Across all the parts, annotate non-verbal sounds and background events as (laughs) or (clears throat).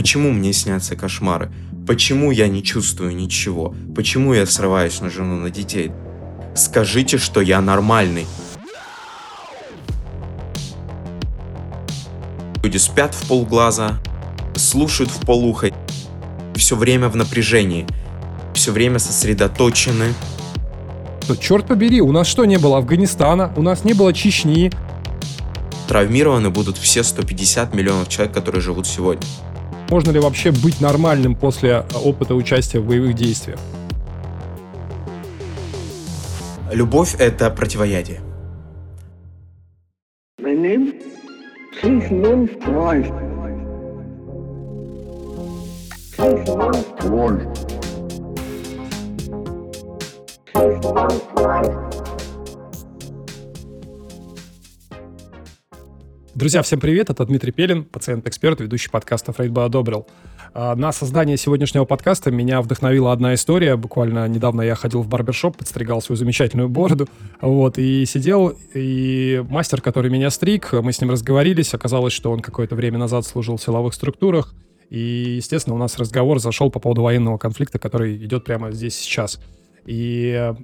Почему мне снятся кошмары? Почему я не чувствую ничего? Почему я срываюсь на жену, на детей? Скажите, что я нормальный. Люди спят в полглаза, слушают в полухо, все время в напряжении, все время сосредоточены. То, черт побери, у нас что, не было Афганистана, у нас не было Чечни. Травмированы будут все 150 миллионов человек, которые живут сегодня. Можно ли вообще быть нормальным после опыта участия в боевых действиях? Любовь — это противоядие. My name Друзья, всем привет, это Дмитрий Пелин, пациент-эксперт, ведущий подкаста «Фрейд бы одобрил». А, на создание сегодняшнего подкаста меня вдохновила одна история. Буквально недавно я ходил в барбершоп, подстригал свою замечательную бороду, вот, и сидел, и мастер, который меня стриг, мы с ним разговорились, оказалось, что он какое-то время назад служил в силовых структурах, и, естественно, у нас разговор зашел по поводу военного конфликта, который идет прямо здесь сейчас. И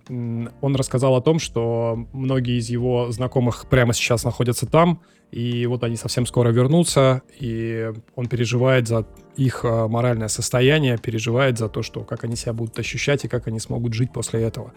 он рассказал о том, что многие из его знакомых прямо сейчас находятся там, и вот они совсем скоро вернутся, и он переживает за их а, моральное состояние, переживает за то, что как они себя будут ощущать и как они смогут жить после этого.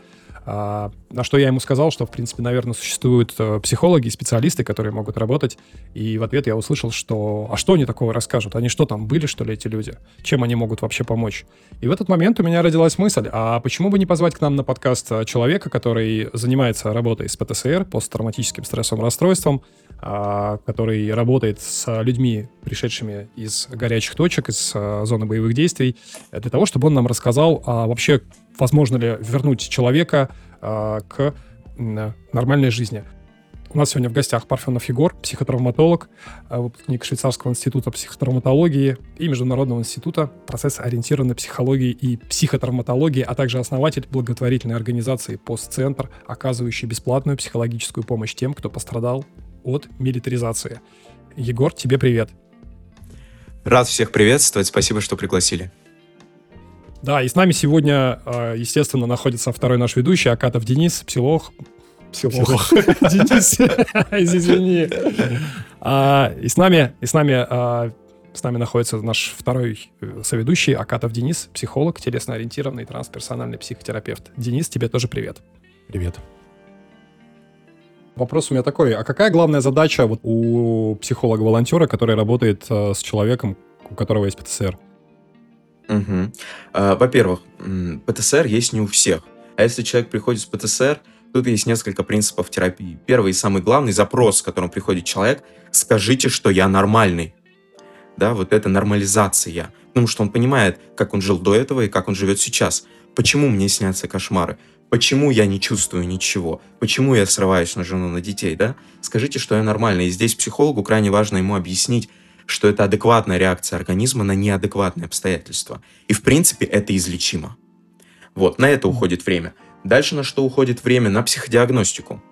А, на что я ему сказал, что, в принципе, наверное, существуют э, психологи специалисты, которые могут работать. И в ответ я услышал, что «А что они такого расскажут? Они что там, были, что ли, эти люди? Чем они могут вообще помочь?» И в этот момент у меня родилась мысль, а почему бы не позвать к нам на подкаст э, человека, который занимается работой с ПТСР, посттравматическим стрессовым расстройством, который работает с людьми, пришедшими из горячих точек, из э, зоны боевых действий, для того, чтобы он нам рассказал а вообще, возможно ли вернуть человека а, к нормальной жизни. У нас сегодня в гостях Парфенов Егор, психотравматолог, а, выпускник Швейцарского института психотравматологии и Международного института процесс-ориентированной психологии и психотравматологии, а также основатель благотворительной организации «Постцентр», оказывающей бесплатную психологическую помощь тем, кто пострадал от милитаризации. Егор, тебе привет. Рад всех приветствовать, спасибо, что пригласили. Да, и с нами сегодня, а, естественно, находится второй наш ведущий, Акатов Денис, псилог. Псилог. (laughs) Денис, извини. А, и с нами, и с нами, а, с нами находится наш второй э, соведущий, Акатов Денис, психолог, телесно-ориентированный трансперсональный психотерапевт. Денис, тебе тоже привет. Привет. Вопрос у меня такой, а какая главная задача вот у психолога-волонтера, который работает э, с человеком, у которого есть ПТСР? Угу. Во-первых, ПТСР есть не у всех. А если человек приходит с ПТСР, тут есть несколько принципов терапии. Первый и самый главный запрос, с которым приходит человек, скажите, что я нормальный. Да, вот это нормализация. Потому что он понимает, как он жил до этого и как он живет сейчас. Почему мне снятся кошмары? Почему я не чувствую ничего? Почему я срываюсь на жену, на детей, да? Скажите, что я нормальный. И здесь психологу крайне важно ему объяснить, что это адекватная реакция организма на неадекватные обстоятельства. И, в принципе, это излечимо. Вот, на это уходит время. Дальше на что уходит время? На психодиагностику.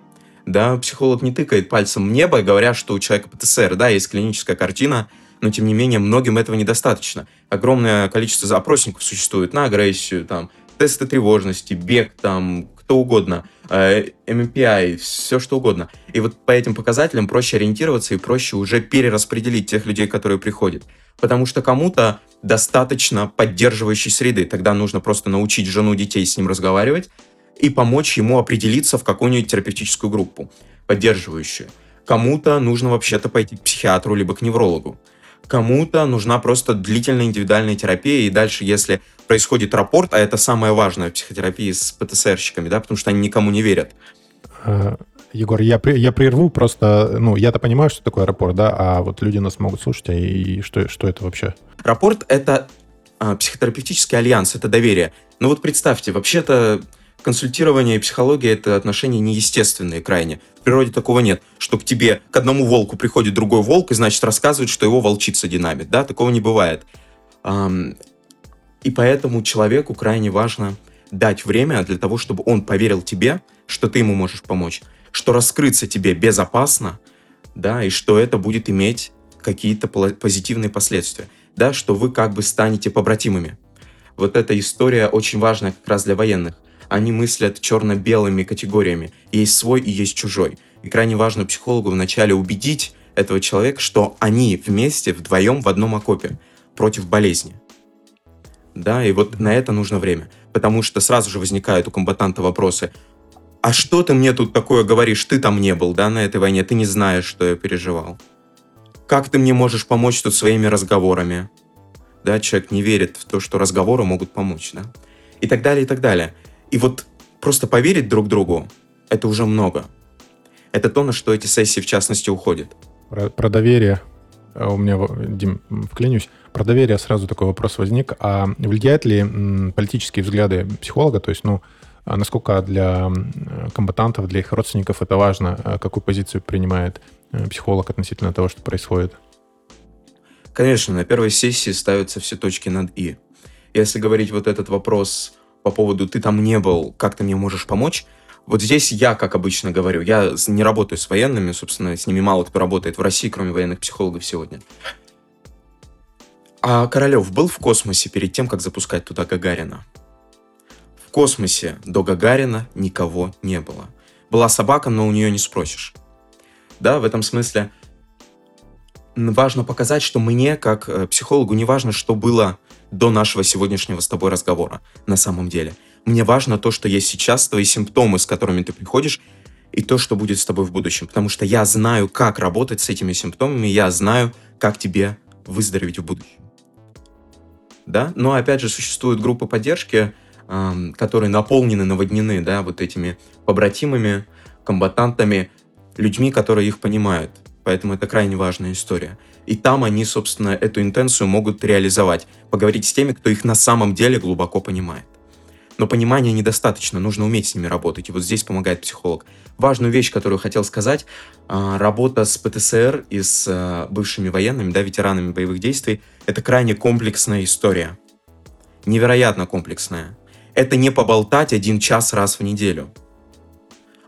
Да, психолог не тыкает пальцем в небо, говоря, что у человека ПТСР, да, есть клиническая картина, но тем не менее многим этого недостаточно. Огромное количество опросников существует на агрессию, там, тесты тревожности, бег, там, кто угодно, э, MMPI, все что угодно. И вот по этим показателям проще ориентироваться и проще уже перераспределить тех людей, которые приходят. Потому что кому-то достаточно поддерживающей среды. Тогда нужно просто научить жену детей с ним разговаривать и помочь ему определиться в какую-нибудь терапевтическую группу, поддерживающую. Кому-то нужно вообще-то пойти к психиатру либо к неврологу. Кому-то нужна просто длительная индивидуальная терапия, и дальше, если происходит рапорт, а это самое важное в психотерапии с ПТСРщиками, да, потому что они никому не верят. А, Егор, я, я прерву, просто, ну, я-то понимаю, что такое рапорт, да, а вот люди нас могут слушать, а и что, что это вообще? Рапорт — это а, психотерапевтический альянс, это доверие. Ну вот представьте, вообще-то консультирование и психология — это отношения неестественные крайне. В природе такого нет, что к тебе, к одному волку приходит другой волк и, значит, рассказывает, что его волчица динамит. Да, такого не бывает. И поэтому человеку крайне важно дать время для того, чтобы он поверил тебе, что ты ему можешь помочь, что раскрыться тебе безопасно, да, и что это будет иметь какие-то позитивные последствия. да, что вы как бы станете побратимами. Вот эта история очень важна как раз для военных. Они мыслят черно-белыми категориями. Есть свой и есть чужой. И крайне важно психологу вначале убедить этого человека, что они вместе, вдвоем в одном окопе против болезни. Да, и вот на это нужно время. Потому что сразу же возникают у комбатанта вопросы. А что ты мне тут такое говоришь? Ты там не был, да, на этой войне. Ты не знаешь, что я переживал. Как ты мне можешь помочь тут своими разговорами? Да, человек не верит в то, что разговоры могут помочь, да. И так далее, и так далее. И вот просто поверить друг другу, это уже много. Это то, на что эти сессии, в частности, уходят. Про, про доверие. А У меня, Дим, вклинюсь. Про доверие сразу такой вопрос возник. А влияет ли политические взгляды психолога, то есть, ну, а насколько для комбатантов, для их родственников это важно, а какую позицию принимает э, психолог относительно того, что происходит? Конечно, на первой сессии ставятся все точки над «и». Если говорить вот этот вопрос по поводу «ты там не был, как ты мне можешь помочь?», вот здесь я, как обычно говорю, я не работаю с военными, собственно, с ними мало кто работает в России, кроме военных психологов сегодня. А Королев был в космосе перед тем, как запускать туда Гагарина? В космосе до Гагарина никого не было. Была собака, но у нее не спросишь. Да, в этом смысле важно показать, что мне, как э, психологу, не важно, что было до нашего сегодняшнего с тобой разговора на самом деле. Мне важно то, что есть сейчас, твои симптомы, с которыми ты приходишь, и то, что будет с тобой в будущем. Потому что я знаю, как работать с этими симптомами, я знаю, как тебе выздороветь в будущем. Да? Но опять же, существуют группы поддержки, ам, которые наполнены, наводнены, да, вот этими побратимами, комбатантами, людьми, которые их понимают. Поэтому это крайне важная история. И там они, собственно, эту интенцию могут реализовать. Поговорить с теми, кто их на самом деле глубоко понимает. Но понимания недостаточно, нужно уметь с ними работать. И вот здесь помогает психолог. Важную вещь, которую хотел сказать, а, работа с ПТСР и с а, бывшими военными, да, ветеранами боевых действий, это крайне комплексная история. Невероятно комплексная. Это не поболтать один час раз в неделю.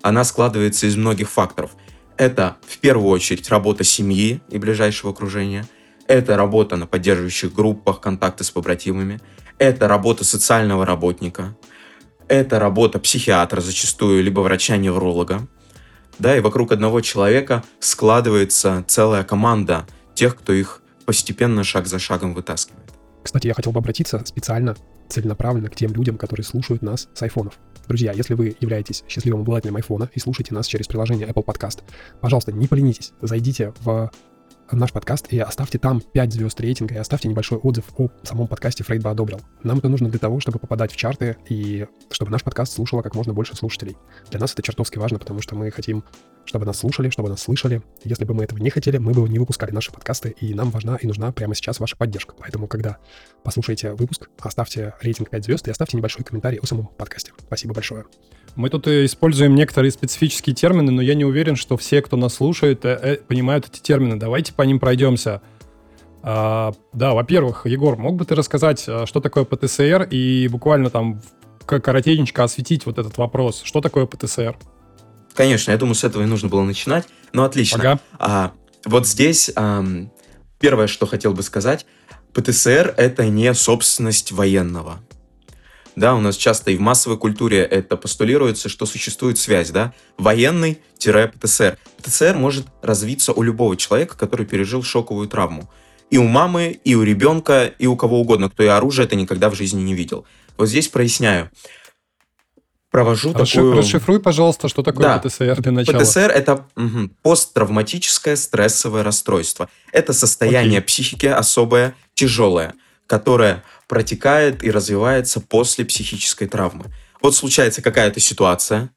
Она складывается из многих факторов. Это в первую очередь работа семьи и ближайшего окружения. Это работа на поддерживающих группах, контакты с побратимами. Это работа социального работника. Это работа психиатра зачастую, либо врача-невролога. Да, и вокруг одного человека складывается целая команда тех, кто их постепенно, шаг за шагом вытаскивает. Кстати, я хотел бы обратиться специально, целенаправленно к тем людям, которые слушают нас с айфонов. Друзья, если вы являетесь счастливым обладателем айфона и слушаете нас через приложение Apple Podcast, пожалуйста, не поленитесь, зайдите в наш подкаст и оставьте там 5 звезд рейтинга и оставьте небольшой отзыв о самом подкасте Фрейд бы одобрил. Нам это нужно для того, чтобы попадать в чарты и чтобы наш подкаст слушало как можно больше слушателей. Для нас это чертовски важно, потому что мы хотим, чтобы нас слушали, чтобы нас слышали. Если бы мы этого не хотели, мы бы не выпускали наши подкасты, и нам важна и нужна прямо сейчас ваша поддержка. Поэтому, когда послушаете выпуск, оставьте рейтинг 5 звезд и оставьте небольшой комментарий о самом подкасте. Спасибо большое. Мы тут э, используем некоторые специфические термины, но я не уверен, что все, кто нас слушает, э, э, понимают эти термины. Давайте по ним пройдемся. А, да, во-первых, Егор, мог бы ты рассказать, а, что такое ПТСР и буквально там коротенько осветить вот этот вопрос. Что такое ПТСР? Конечно, я думаю, с этого и нужно было начинать. Но отлично. Ага. А, вот здесь ам, первое, что хотел бы сказать, ПТСР это не собственность военного. Да, у нас часто и в массовой культуре это постулируется, что существует связь, да, военный-ПТСР. ПТСР может развиться у любого человека, который пережил шоковую травму. И у мамы, и у ребенка, и у кого угодно, кто и оружие это никогда в жизни не видел. Вот здесь проясняю. Провожу Расши- такую... Расшифруй, пожалуйста, что такое Да. ПТСР для начала. ПТСР это мгм, посттравматическое стрессовое расстройство. Это состояние Окей. психики особое, тяжелое, которое протекает и развивается после психической травмы. Вот случается какая-то ситуация,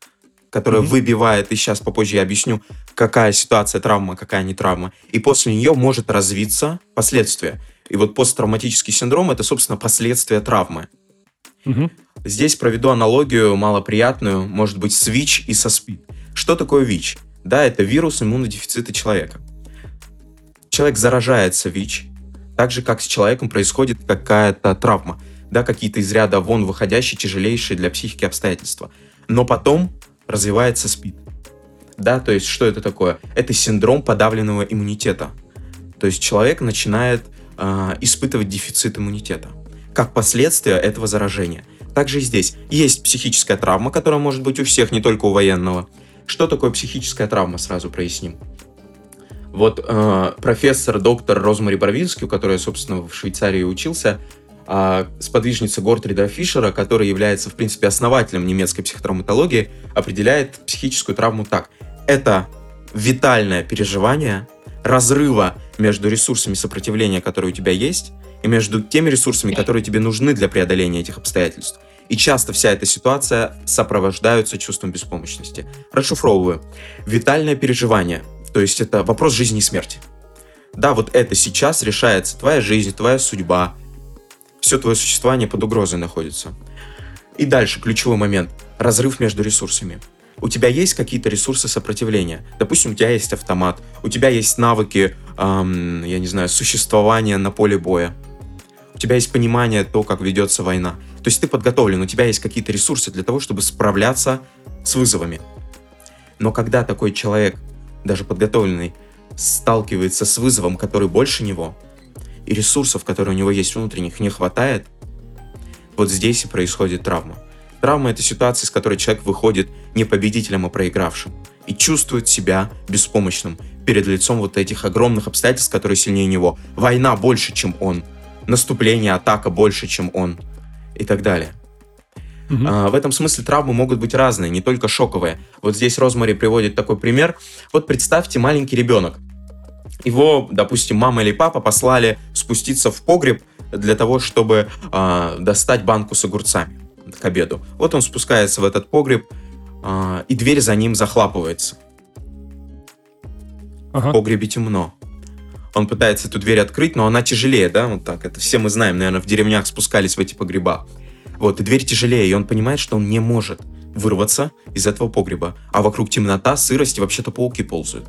которая Мгм. выбивает, и сейчас попозже я объясню, какая ситуация травма, какая не травма, и после нее может развиться последствия. И вот посттравматический синдром это, собственно, последствия травмы. Мгм. Здесь проведу аналогию малоприятную, может быть, с ВИЧ и со СПИД. Что такое ВИЧ? Да, это вирус иммунодефицита человека. Человек заражается ВИЧ, так же, как с человеком происходит какая-то травма, да, какие-то из ряда вон выходящие, тяжелейшие для психики обстоятельства. Но потом развивается СПИД. Да, то есть что это такое? Это синдром подавленного иммунитета. То есть человек начинает а, испытывать дефицит иммунитета, как последствия этого заражения. Также и здесь есть психическая травма, которая может быть у всех, не только у военного. Что такое психическая травма, сразу проясним. Вот э, профессор, доктор Розмари Барвинский, у которой собственно, в Швейцарии учился, э, сподвижница Гортрида Фишера, который является, в принципе, основателем немецкой психотравматологии, определяет психическую травму так. Это витальное переживание разрыва между ресурсами сопротивления, которые у тебя есть, и между теми ресурсами, которые тебе нужны для преодоления этих обстоятельств. И часто вся эта ситуация сопровождается чувством беспомощности. Расшифровываю. Витальное переживание, то есть это вопрос жизни и смерти. Да, вот это сейчас решается твоя жизнь, твоя судьба, все твое существование под угрозой находится. И дальше ключевой момент. Разрыв между ресурсами. У тебя есть какие-то ресурсы сопротивления. Допустим, у тебя есть автомат, у тебя есть навыки, эм, я не знаю, существования на поле боя. У тебя есть понимание то, как ведется война. То есть ты подготовлен, у тебя есть какие-то ресурсы для того, чтобы справляться с вызовами. Но когда такой человек, даже подготовленный, сталкивается с вызовом, который больше него, и ресурсов, которые у него есть внутренних, не хватает, вот здесь и происходит травма. Травма — это ситуация, с которой человек выходит не победителем, а проигравшим. И чувствует себя беспомощным перед лицом вот этих огромных обстоятельств, которые сильнее него. Война больше, чем он. Наступление, атака больше, чем он. И так далее. Мгм. А, в этом смысле травмы могут быть разные, не только шоковые. Вот здесь Розмари приводит такой пример. Вот представьте маленький ребенок. Его, допустим, мама или папа послали спуститься в погреб для того, чтобы а, достать банку с огурцами к обеду. Вот он спускается в этот погреб, а, и дверь за ним захлапывается. В Ага. погребе темно. Он пытается эту дверь открыть, но она тяжелее, да, вот так. Это все мы знаем, наверное, в деревнях спускались в эти погреба. Вот, и дверь тяжелее, и он понимает, что он не может вырваться из этого погреба. А вокруг темнота, сырость, и вообще-то пауки ползают.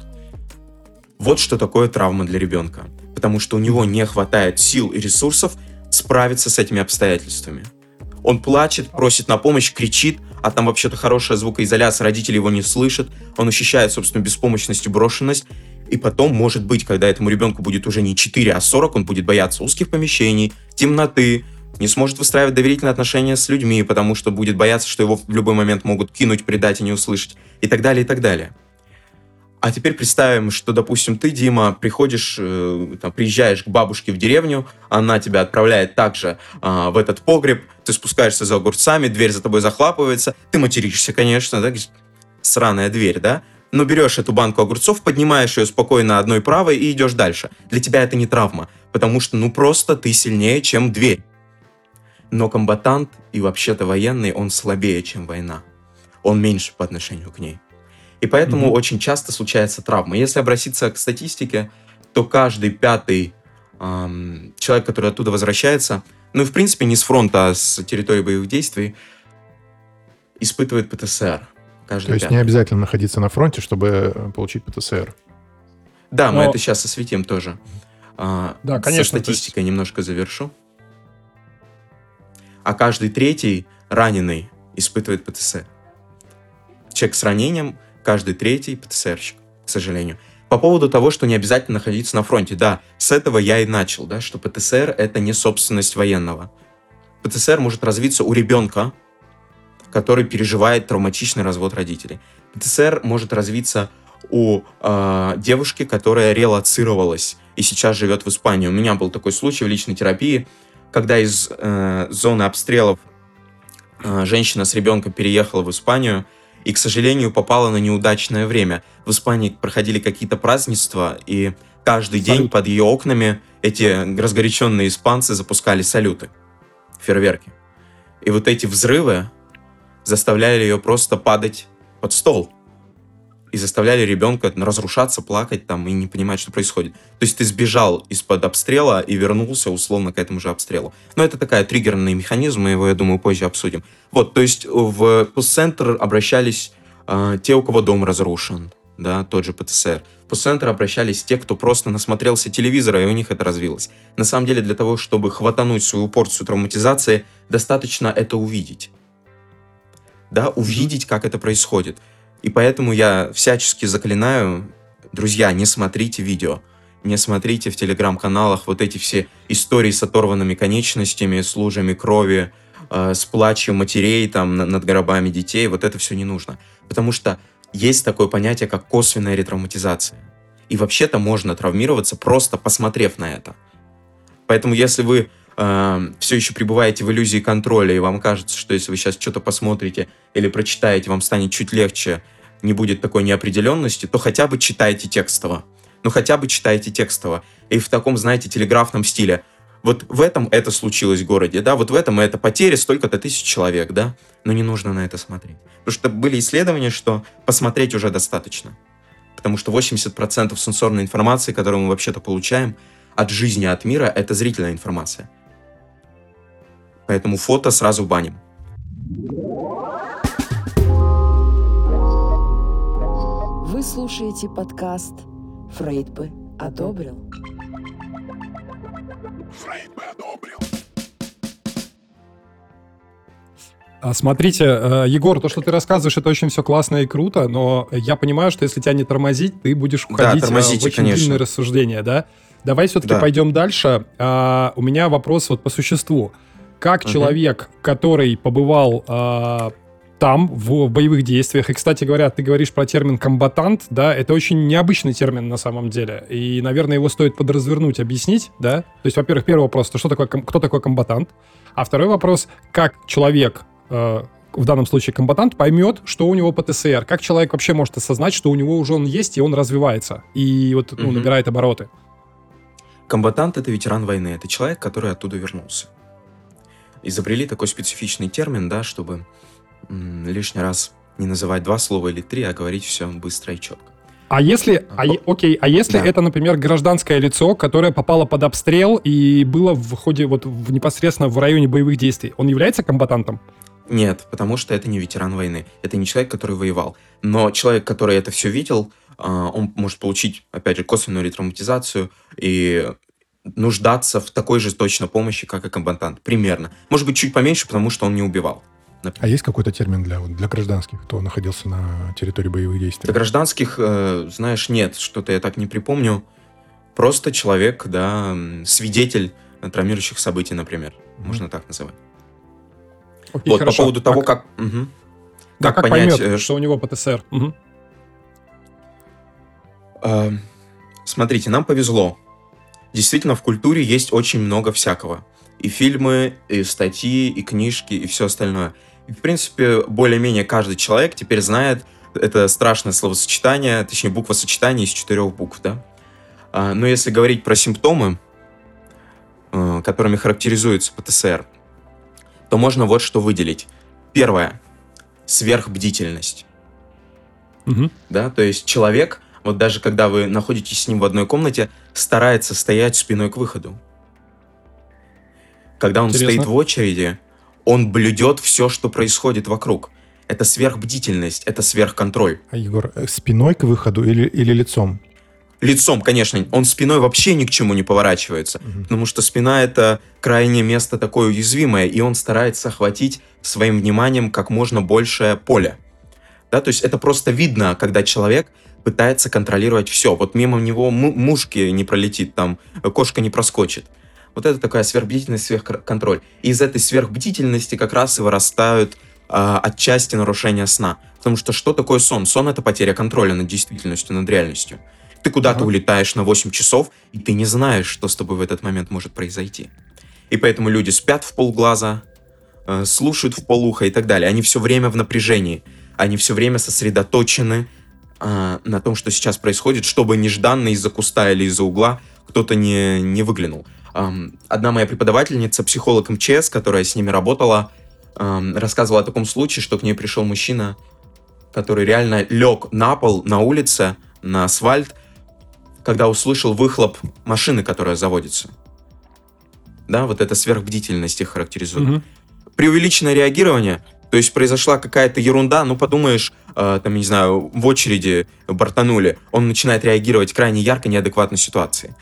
Вот что такое травма для ребенка. Потому что у него не хватает сил и ресурсов справиться с этими обстоятельствами. Он плачет, просит на помощь, кричит, а там вообще-то хорошая звукоизоляция, родители его не слышат, он ощущает собственную беспомощность и брошенность, и потом, может быть, когда этому ребенку будет уже не 4, а 40, он будет бояться узких помещений, темноты, не сможет выстраивать доверительные отношения с людьми, потому что будет бояться, что его в любой момент могут кинуть, предать и не услышать, и так далее, и так далее. А теперь представим, что, допустим, ты, Дима, приходишь, э, там, приезжаешь к бабушке в деревню, она тебя отправляет также а, в этот погреб, ты спускаешься за огурцами, дверь за тобой захлапывается, ты материшься, конечно, да, сраная дверь, да, но берешь эту банку огурцов, поднимаешь ее спокойно одной правой и идешь дальше. Для тебя это не травма, потому что, ну, просто ты сильнее, чем дверь. Но комбатант и вообще-то военный, он слабее, чем война. Он меньше по отношению к ней. И поэтому Мгм. очень часто случается травма. Если обратиться к статистике, то каждый пятый ам, человек, который оттуда возвращается, ну и в принципе не с фронта, а с территории боевых действий, испытывает ПТСР. Каждый То есть пятый. не обязательно находиться на фронте, чтобы э, получить ПТСР. Да, мы Но- это сейчас осветим тоже. А, Да, Со конечно, есть- статистикой немножко завершу. А каждый третий раненый испытывает ПТСР. Человек с ранением, каждый третий ПТСРщик, к сожалению. По поводу того, что не обязательно находиться на фронте, да, с этого я и начал, да, что ПТСР это не собственность военного. ПТСР может развиться у ребенка, который переживает травматичный развод родителей. ПТСР может развиться у э, девушки, которая релацировалась и сейчас живет в Испании. У меня был такой случай в личной терапии, когда из э, зоны обстрелов э, женщина с ребенком переехала в Испанию и, к сожалению, попала на неудачное время. В Испании проходили какие-то празднества, и каждый день Салют. под ее окнами эти разгоряченные испанцы запускали салюты, фейерверки. И вот эти взрывы заставляли ее просто падать под стол. И заставляли ребенка разрушаться, плакать там и не понимать, что происходит. То есть ты сбежал из-под обстрела и вернулся условно к этому же обстрелу. Но это такая триггерный механизм, мы его, я думаю, позже обсудим. Вот, то есть в постцентр обращались а, те, у кого дом разрушен, да, тот же ПТСР. В постцентр обращались те, кто просто насмотрелся телевизора, и у них это развилось. На самом деле, для того, чтобы хватануть свою порцию травматизации, достаточно это увидеть. Да, увидеть, как это происходит. И поэтому я всячески заклинаю, друзья, не смотрите видео. не смотрите в телеграм-каналах вот эти все истории с оторванными конечностями, с лужами крови, э, с плачем матерей там на- над гробами детей. Вот это все не нужно. Потому что есть такое понятие, как косвенная ретравматизация. И вообще-то можно травмироваться, просто посмотрев на это. Поэтому если вы все еще пребываете в иллюзии контроля, и вам кажется, что если вы сейчас что-то посмотрите или прочитаете, вам станет чуть легче, не будет такой неопределенности, то хотя бы читайте текстово. Ну, хотя бы читайте текстово. И в таком, знаете, телеграфном стиле. Вот в этом это случилось в городе, да, вот в этом это потеря столько-то тысяч человек, да, но не нужно на это смотреть. Потому что были исследования, что посмотреть уже достаточно. Потому что 80% сенсорной информации, которую мы вообще-то получаем от жизни, от мира, это зрительная информация. Поэтому фото сразу баним. Вы слушаете подкаст «Фрейд бы одобрил». А, Смотрите, э, Егор, то, что ты рассказываешь, это очень все классно и круто, но я понимаю, что если тебя не тормозить, ты будешь Да, уходить э, в тормозите, очень конечно. длинные рассуждения, да? Давай все-таки Да. пойдем дальше. А, У меня вопрос вот по существу. Как Мгм. человек, который побывал а, там, в, в боевых действиях, и, кстати говоря, ты говоришь про термин «комбатант», да, это очень необычный термин на самом деле, и, наверное, его стоит подразвернуть, объяснить, да? То есть, во-первых, первый вопрос, то что такое, кто такой комбатант? А второй вопрос, как человек, э, в данном случае комбатант, поймет, что у него ПТСР? Как человек вообще может осознать, что у него уже он есть, и он развивается, и вот ну, Мгм. набирает обороты? Комбатант — это ветеран войны, это человек, который оттуда вернулся. Изобрели такой специфичный термин, да, чтобы лишний раз не называть два слова или три, а говорить все быстро и четко. А если, а, е- окей, а если Да. это, например, гражданское лицо, которое попало под обстрел и было в ходе вот в, непосредственно в районе боевых действий, он является комбатантом? Нет, потому что это не ветеран войны, это не человек, который воевал. Но человек, который это все видел, а, он может получить, опять же, косвенную ретравматизацию и нуждаться в такой же точно помощи, как и комбатант. Примерно. Может быть, чуть поменьше, потому что он не убивал. А есть какой-то термин для, для гражданских, кто находился на территории боевых действий? Для гражданских, э, знаешь, нет, что-то я так не припомню. Просто человек, да, свидетель травмирующих событий, например. Мгм. Можно так называть. Окей, вот, хорошо. по поводу того, А как... мгм. да, как как понять, поймет, э, что у него ПТСР? Мгм. Э, Смотрите, нам повезло. Действительно, в культуре есть очень много всякого. И фильмы, и статьи, и книжки, и все остальное. И, в принципе, более-менее каждый человек теперь знает это страшное словосочетание, точнее, буквосочетание из четырех букв, да? А, Но если говорить про симптомы, э, которыми характеризуется ПТСР, то можно вот что выделить. Первое. Сверхбдительность Мгм. да, то есть человек, вот даже когда вы находитесь с ним в одной комнате, старается стоять спиной к выходу. Когда он Интересно. стоит в очереди, он блюдет все, что происходит вокруг. Это сверхбдительность, это сверхконтроль. А, Егор, э, спиной к выходу или, или лицом? Лицом, конечно, он спиной вообще ни к чему не поворачивается, Мгм. потому что спина это крайнее место такое уязвимое, и он старается охватить своим вниманием как можно большее поле. Да, то есть это просто видно, когда человек пытается контролировать все. Вот мимо него му- мушки не пролетит, там э, кошка не проскочит. Вот это такая сверхбдительность, сверхконтроль. И из этой сверхбдительности как раз и вырастают а, отчасти нарушения сна. Потому что что такое сон? Сон — это потеря контроля над действительностью, над реальностью. Ты куда-то Ага. улетаешь на 8 часов, и ты не знаешь, что с тобой в этот момент может произойти. И поэтому люди спят в полглаза, э, слушают в полуха и так далее. Они все время в напряжении. Они все время сосредоточены а, на том, что сейчас происходит, чтобы нежданно из-за куста или из-за угла кто-то не, не выглянул. Ам, одна моя преподавательница, психолог МЧС, которая с ними работала, ам, рассказывала о таком случае, что к ней пришел мужчина, который реально лег на пол, на улице, на асфальт, когда услышал выхлоп машины, которая заводится. Да, вот эта сверхбдительность их характеризует Мгм. преувеличенное реагирование, то есть произошла какая-то ерунда, ну подумаешь, э, там, не знаю, в очереди бортанули, он начинает реагировать крайне ярко, неадекватной ситуации.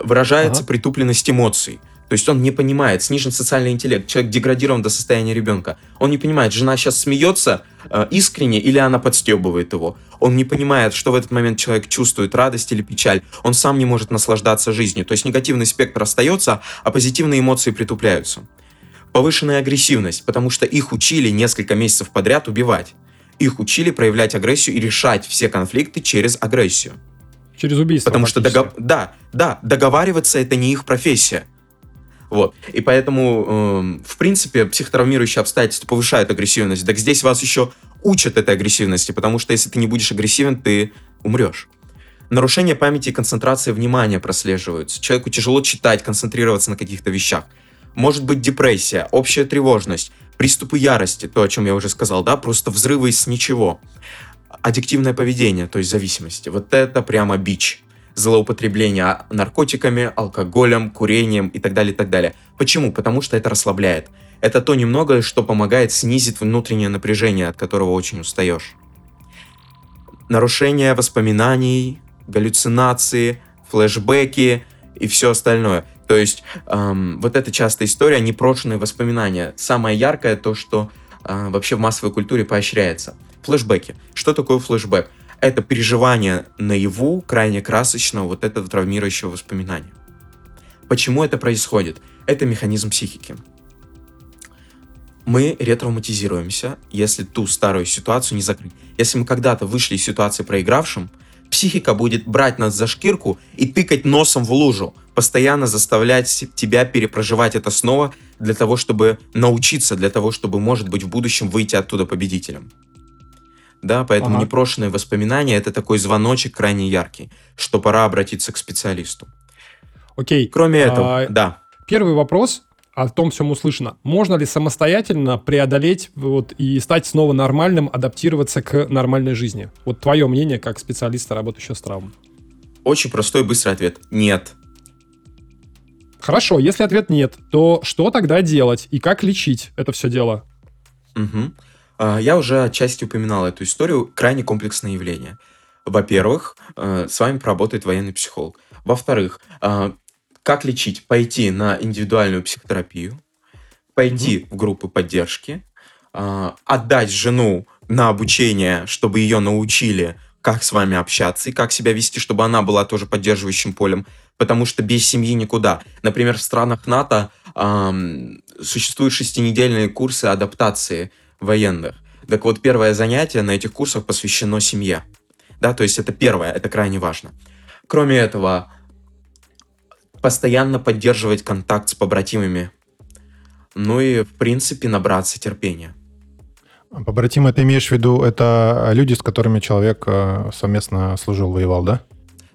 Выражается Ага. притупленность эмоций. То есть он не понимает, снижен социальный интеллект, человек деградирован до состояния ребенка. Он не понимает, жена сейчас смеется э, искренне или она подстебывает его. Он не понимает, что в этот момент человек чувствует, радость или печаль. Он сам не может наслаждаться жизнью. То есть негативный спектр остается, а позитивные эмоции притупляются. Повышенная агрессивность, потому что их учили несколько месяцев подряд убивать. Их учили проявлять агрессию и решать все конфликты через агрессию. Через убийство. Потому что догов- да, да, договариваться это не их профессия. Вот. И поэтому, эм, в принципе, психотравмирующие обстоятельства повышают агрессивность. Так здесь вас еще учат этой агрессивности, потому что если ты не будешь агрессивен, ты умрешь. Нарушение памяти и концентрации внимания прослеживаются. Человеку тяжело читать, концентрироваться на каких-то вещах. Может быть депрессия, общая тревожность, приступы ярости, то, о чем я уже сказал, да, просто взрывы из ничего. Аддиктивное поведение, то есть зависимости. Вот это прямо бич злоупотребление наркотиками, алкоголем, курением и так далее, и так далее. Почему? Потому что это расслабляет. Это то немногое, что помогает снизить внутреннее напряжение, от которого очень устаешь. Нарушение воспоминаний, галлюцинации, флешбеки и все остальное. То есть эм, вот эта частая история, непрошенные воспоминания. Самое яркое то, что э, вообще в массовой культуре поощряется. Флешбеки. Что такое флешбэк? Это переживание наяву крайне красочного вот этого травмирующего воспоминания. Почему это происходит? Это механизм психики. Мы ретравматизируемся, если ту старую ситуацию не закрыть. Если мы когда-то вышли из ситуации проигравшим, психика будет брать нас за шкирку и тыкать носом в лужу, постоянно заставлять тебя перепроживать это снова для того, чтобы научиться, для того, чтобы, может быть, в будущем выйти оттуда победителем. Да, поэтому Ага. непрошенные воспоминания это такой звоночек крайне яркий, что пора обратиться к специалисту. Окей. Кроме этого, А, да. Первый вопрос о том всем услышано. Можно ли самостоятельно преодолеть вот, и стать снова нормальным, адаптироваться к нормальной жизни? Вот твое мнение как специалиста, работающего с травмой. Очень простой и быстрый ответ. Нет. Хорошо, если ответ нет, то что тогда делать и как лечить это все дело? А, Я уже отчасти упоминал эту историю. Крайне комплексное явление. Во-первых, э, с вами поработает военный психолог. Во-вторых, а, как лечить? Пойти на индивидуальную психотерапию, пойти в группы поддержки, а, отдать жену на обучение, чтобы ее научили, как с вами общаться и как себя вести, чтобы она была тоже поддерживающим полем, потому что без семьи никуда. Например, в странах НАТО ам, существуют шестинедельные курсы адаптации военных. Так вот, первое занятие на этих курсах посвящено семье. Да, то есть это первое, это крайне важно. Кроме этого, постоянно поддерживать контакт с побратимами. Ну и, в принципе, набраться терпения. Побратимы, ты имеешь в виду, это люди, с которыми человек э, совместно служил, воевал, да?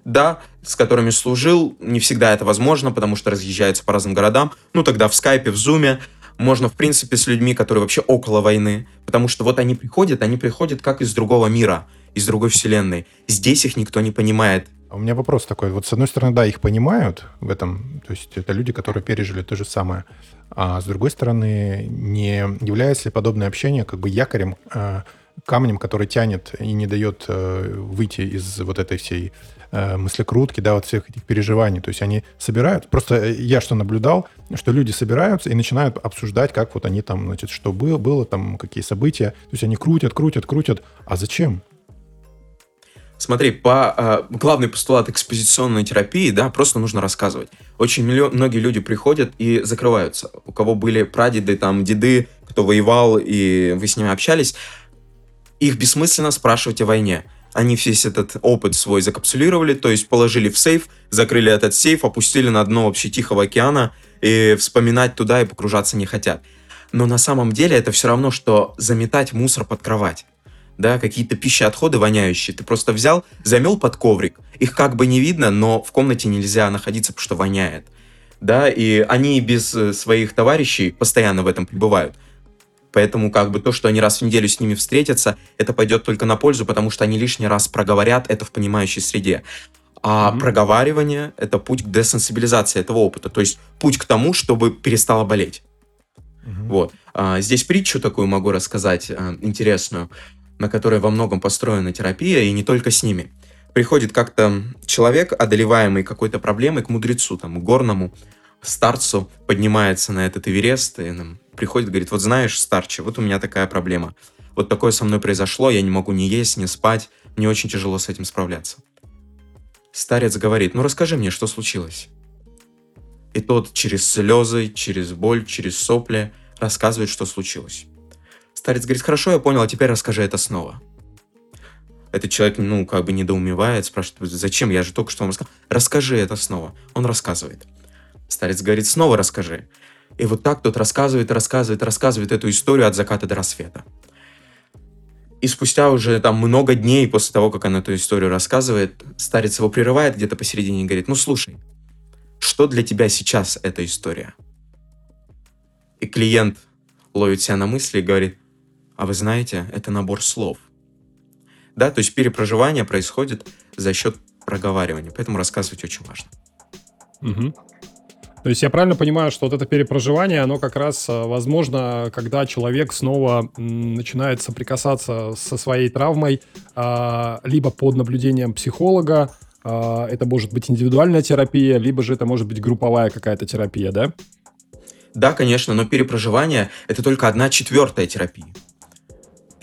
Да, с которыми служил, не всегда это возможно, потому что разъезжаются по разным городам. Ну, тогда в скайпе, в зуме. Можно, в принципе, с людьми, которые вообще около войны. Потому что вот они приходят, они приходят как из другого мира, из другой вселенной. Здесь их никто не понимает. А У меня вопрос такой. Вот с одной стороны, да, их понимают в этом, то есть это люди, которые пережили то же самое. А с другой стороны, не является ли подобное общение как бы якорем, э, камнем, который тянет и не дает э, выйти из вот этой всей э, мыслекрутки, да, вот всех этих переживаний. То есть они собирают, просто э, я что наблюдал, что люди собираются и начинают обсуждать, как вот они там, значит, что было, было там, какие события. То есть они крутят, крутят, крутят. А зачем? Смотри, по э, главный постулат экспозиционной терапии, да, просто нужно рассказывать. Очень миллион- многие люди приходят и закрываются. У кого были прадеды, там, деды, кто воевал, и вы с ними общались, их бессмысленно спрашивать о войне. Они весь этот опыт свой закапсулировали, то есть положили в сейф, закрыли этот сейф, опустили на дно вообще Тихого океана, и вспоминать туда и погружаться не хотят. Но на самом деле это все равно, что заметать мусор под кровать да, какие-то пищеотходы воняющие. Ты просто взял, замел под коврик. Их как бы не видно, но в комнате нельзя находиться, потому что воняет. Да, и они без э, своих товарищей постоянно в этом пребывают. Поэтому как бы то, что они раз в неделю с ними встретятся, это пойдет только на пользу, потому что они лишний раз проговорят это в понимающей среде. А Мгм. проговаривание — это путь к десенсибилизации этого опыта, то есть путь к тому, чтобы перестало болеть. Вот. А, здесь притчу такую могу рассказать, а, интересную, на которой во многом построена терапия, и не только с ними. Приходит как-то человек, одолеваемый какой-то проблемой, к мудрецу, там, горному, старцу, поднимается на этот Эверест и нам приходит, говорит, вот знаешь, старче, вот у меня такая проблема. Вот такое со мной произошло, я не могу ни есть, ни спать, мне очень тяжело с этим справляться. Старец говорит, ну расскажи мне, что случилось. И тот через слезы, через боль, через сопли рассказывает, что случилось. Старец говорит, хорошо, я понял, а теперь расскажи это снова. Этот человек, ну, как бы недоумевает, спрашивает, зачем, я же только что вам рассказал. Расскажи это снова. Он рассказывает. Старец говорит, снова расскажи. И вот так тот рассказывает, рассказывает, рассказывает эту историю от заката до рассвета. И спустя уже там много дней после того, как он эту историю рассказывает, старец его прерывает где-то посередине и говорит, ну слушай, что для тебя сейчас эта история? И клиент ловит себя на мысли и говорит, а вы знаете, это набор слов. Да, то есть перепроживание происходит за счет проговаривания, поэтому рассказывать очень важно. Мгм. То есть я правильно понимаю, что вот это перепроживание, оно как раз э, возможно, когда человек снова начинает соприкасаться со своей травмой, а, либо под наблюдением психолога, а, это может быть индивидуальная терапия, либо же это может быть групповая какая-то терапия, да? Да, конечно, но перепроживание – это только одна четвертая терапии.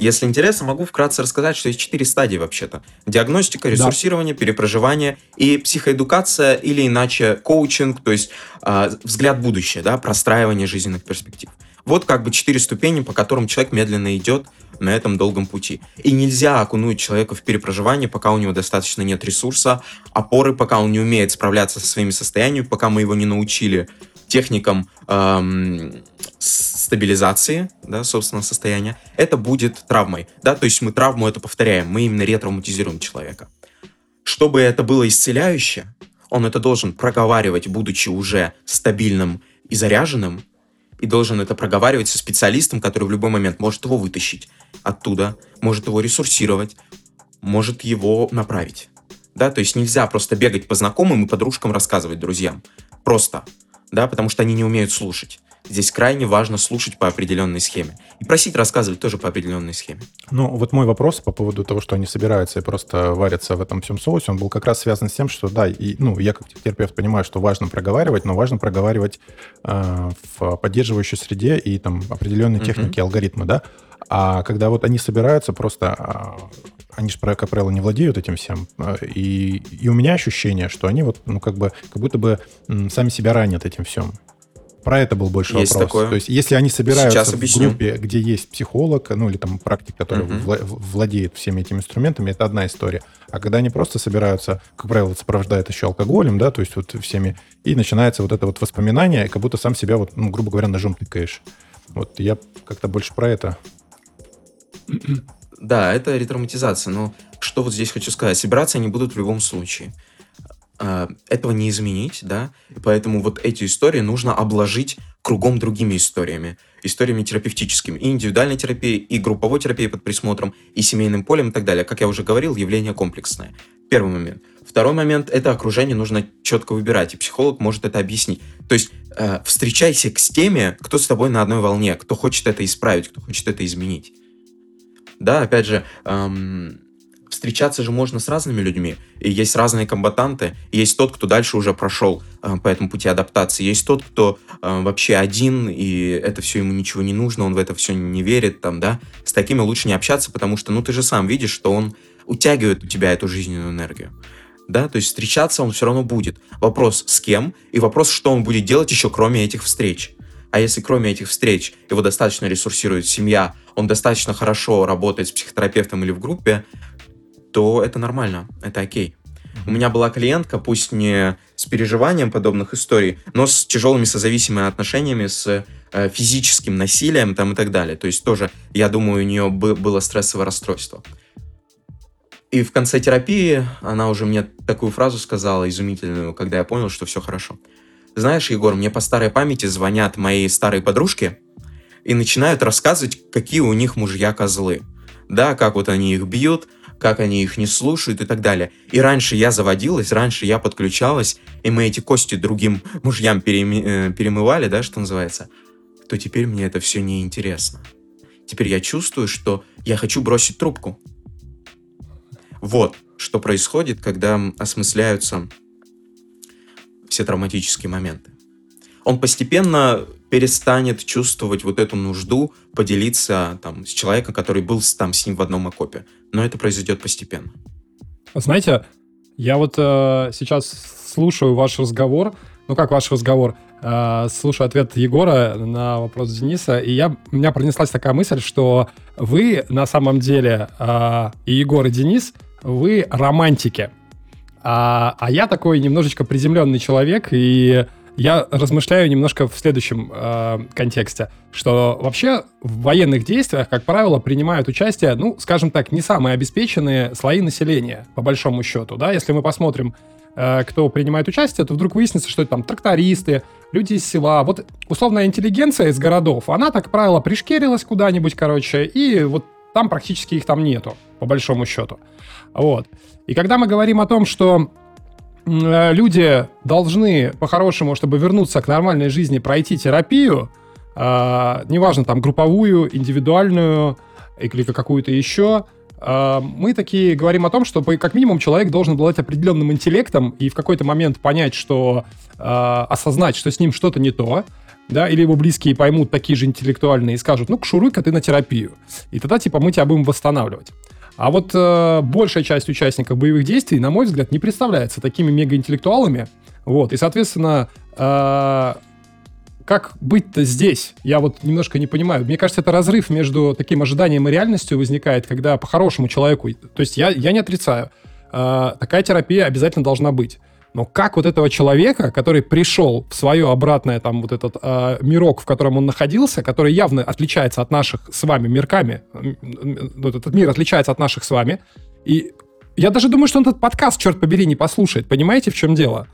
Если интересно, могу вкратце рассказать, что есть четыре стадии вообще-то. Диагностика, ресурсирование, перепроживание и психоэдукация или иначе коучинг, то есть а, взгляд в будущее, да, простраивание жизненных перспектив. Вот как бы четыре ступени, по которым человек медленно идет на этом долгом пути. И нельзя окунуть человека в перепроживание, пока у него достаточно нет ресурса, опоры, пока он не умеет справляться со своими состояниями, пока мы его не научили техникам эм, стабилизации, да, собственного состояния, это будет травмой, да, то есть мы травму это повторяем, мы именно ретравматизируем человека. Чтобы это было исцеляюще, он это должен проговаривать, будучи уже стабильным и заряженным, и должен это проговаривать со специалистом, который в любой момент может его вытащить оттуда, может его ресурсировать, может его направить. Да, то есть нельзя просто бегать по знакомым и подружкам рассказывать друзьям. Просто. Да, потому что они не умеют слушать. Здесь крайне важно слушать по определенной схеме. И просить рассказывать тоже по определенной схеме. Ну, вот мой вопрос по поводу того, что они собираются и просто варятся в этом всем соусе, он был как раз связан с тем, что да, и, ну, я как терапевт понимаю, что важно проговаривать, но важно проговаривать э, в поддерживающей среде и там определенные Мгм. техники, алгоритмы, да. А когда вот они собираются, просто а, они же, как правило, не владеют этим всем. а, И, и у меня ощущение, что они вот, ну, как бы, как будто бы сами себя ранят этим всем. Про это был больше Есть вопрос. такое. То есть, если они собираются Сейчас в объясню. группе, где есть психолог, ну или там практик, который вла- владеет всеми этими инструментами, это одна история. А когда они просто собираются, как правило, сопровождают еще алкоголем, да, то есть вот всеми, и начинается вот это вот воспоминание, как будто сам себя вот, ну, грубо говоря, ножом тыкаешь. Вот я как-то больше про это. Да, это ретравматизация, но что вот здесь хочу сказать, собираться они будут в любом случае. А, Этого не изменить, да, поэтому вот эти истории нужно обложить кругом другими историями, историями терапевтическими, и индивидуальной терапией, и групповой терапией под присмотром, и семейным полем и так далее. Как я уже говорил, явление комплексное. Первый момент. Второй момент – это окружение нужно четко выбирать, и психолог может это объяснить. То есть э, встречайся с теми, кто с тобой на одной волне, кто хочет это исправить, кто хочет это изменить. Да, опять же, эм, встречаться же можно с разными людьми. И есть разные комбатанты. Есть тот, кто дальше уже прошел э, по этому пути адаптации. Есть тот, кто э, вообще один, и это все ему ничего не нужно, он в это все не верит, там, да. С такими лучше не общаться, потому что, ну, ты же сам видишь, что он утягивает у тебя эту жизненную энергию. Да, то есть встречаться он все равно будет. Вопрос с кем, и вопрос, что он будет делать еще кроме этих встреч. А если кроме этих встреч его достаточно ресурсирует семья, он достаточно хорошо работает с психотерапевтом или в группе, то это нормально, это окей. У меня была клиентка, пусть не с переживанием подобных историй, но с тяжелыми созависимыми отношениями, с э, физическим насилием там и так далее. То есть тоже, я думаю, у нее бы- было стрессовое расстройство. И в конце терапии она уже мне такую фразу сказала, изумительную, когда я понял, что все хорошо. Знаешь, Егор, мне по старой памяти звонят мои старые подружки и начинают рассказывать, какие у них мужья козлы. Да, как вот они их бьют, как они их не слушают и так далее. И раньше я заводилась, раньше я подключалась, и мы эти кости другим мужьям переми- э, перемывали, да, что называется, то теперь мне это все неинтересно. Теперь я чувствую, что я хочу бросить трубку. Вот что происходит, когда осмысляются все травматические моменты. он постепенно перестанет чувствовать вот эту нужду поделиться там с человеком, который был там с ним в одном окопе. Но это произойдет постепенно. Знаете, я вот э, сейчас слушаю ваш разговор, ну как ваш разговор, Э, слушаю ответ Егора на вопрос Дениса, и я, у меня пронеслась такая мысль, что вы на самом деле, э, и Егор, и Денис, вы романтики. А, а я такой немножечко приземленный человек, и я размышляю немножко в следующем э, контексте, что вообще в военных действиях, как правило, принимают участие, ну, скажем так, не самые обеспеченные слои населения, по большому счету, да, если мы посмотрим, э, кто принимает участие, то вдруг выяснится, что это там трактористы, люди из села, вот условная интеллигенция из городов, она, так, правило, пришкерилась куда-нибудь, короче, и вот там практически их там нету, по большому счету. Вот. И когда мы говорим о том, что э, люди должны по-хорошему, чтобы вернуться к нормальной жизни, пройти терапию, э, неважно, там, групповую, индивидуальную или какую-то еще, э, мы такие говорим о том, что как минимум человек должен обладать определенным интеллектом и в какой-то момент понять, что э, осознать, что с ним что-то не то, да, или его близкие поймут такие же интеллектуальные и скажут, ну, шуруй-ка ты на терапию. И тогда, типа, мы тебя будем восстанавливать. А вот э, большая часть участников боевых действий, на мой взгляд, не представляется такими мегаинтеллектуалами. Вот, и, соответственно, э, как быть-то здесь? Я вот немножко не понимаю. Мне кажется, это разрыв между таким ожиданием и реальностью возникает, когда по-хорошему человеку... То есть я, я не отрицаю. э, такая терапия обязательно должна быть. Но как вот этого человека, который пришел в свое обратное там вот этот э, мирок, в котором он находился, который явно отличается от наших с вами мирками, вот этот мир отличается от наших с вами, и я даже думаю, что он этот подкаст, черт побери, не послушает. Понимаете, в чем дело?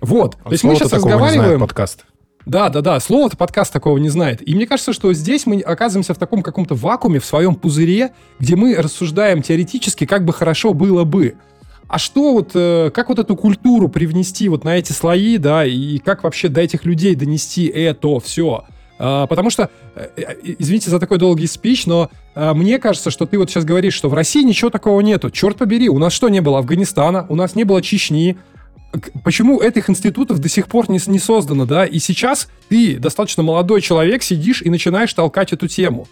Вот. То есть мы сейчас такого не знает разговариваем... подкаст. Да, да, да. Слово-то подкаст такого не знает. И мне кажется, что здесь мы оказываемся в таком каком-то вакууме, в своем пузыре, где мы рассуждаем теоретически, как бы хорошо было бы. А что вот, э, как вот эту культуру привнести вот на эти слои, да, и как вообще до этих людей донести это все? потому что, э, э, извините за такой долгий спич, но мне кажется, что ты вот сейчас говоришь, что в России ничего такого нету. Черт побери, у нас что, не было Афганистана, у нас не было Чечни, почему этих институтов до сих пор не, не создано, да? И сейчас ты, достаточно молодой человек, сидишь и начинаешь толкать эту тему.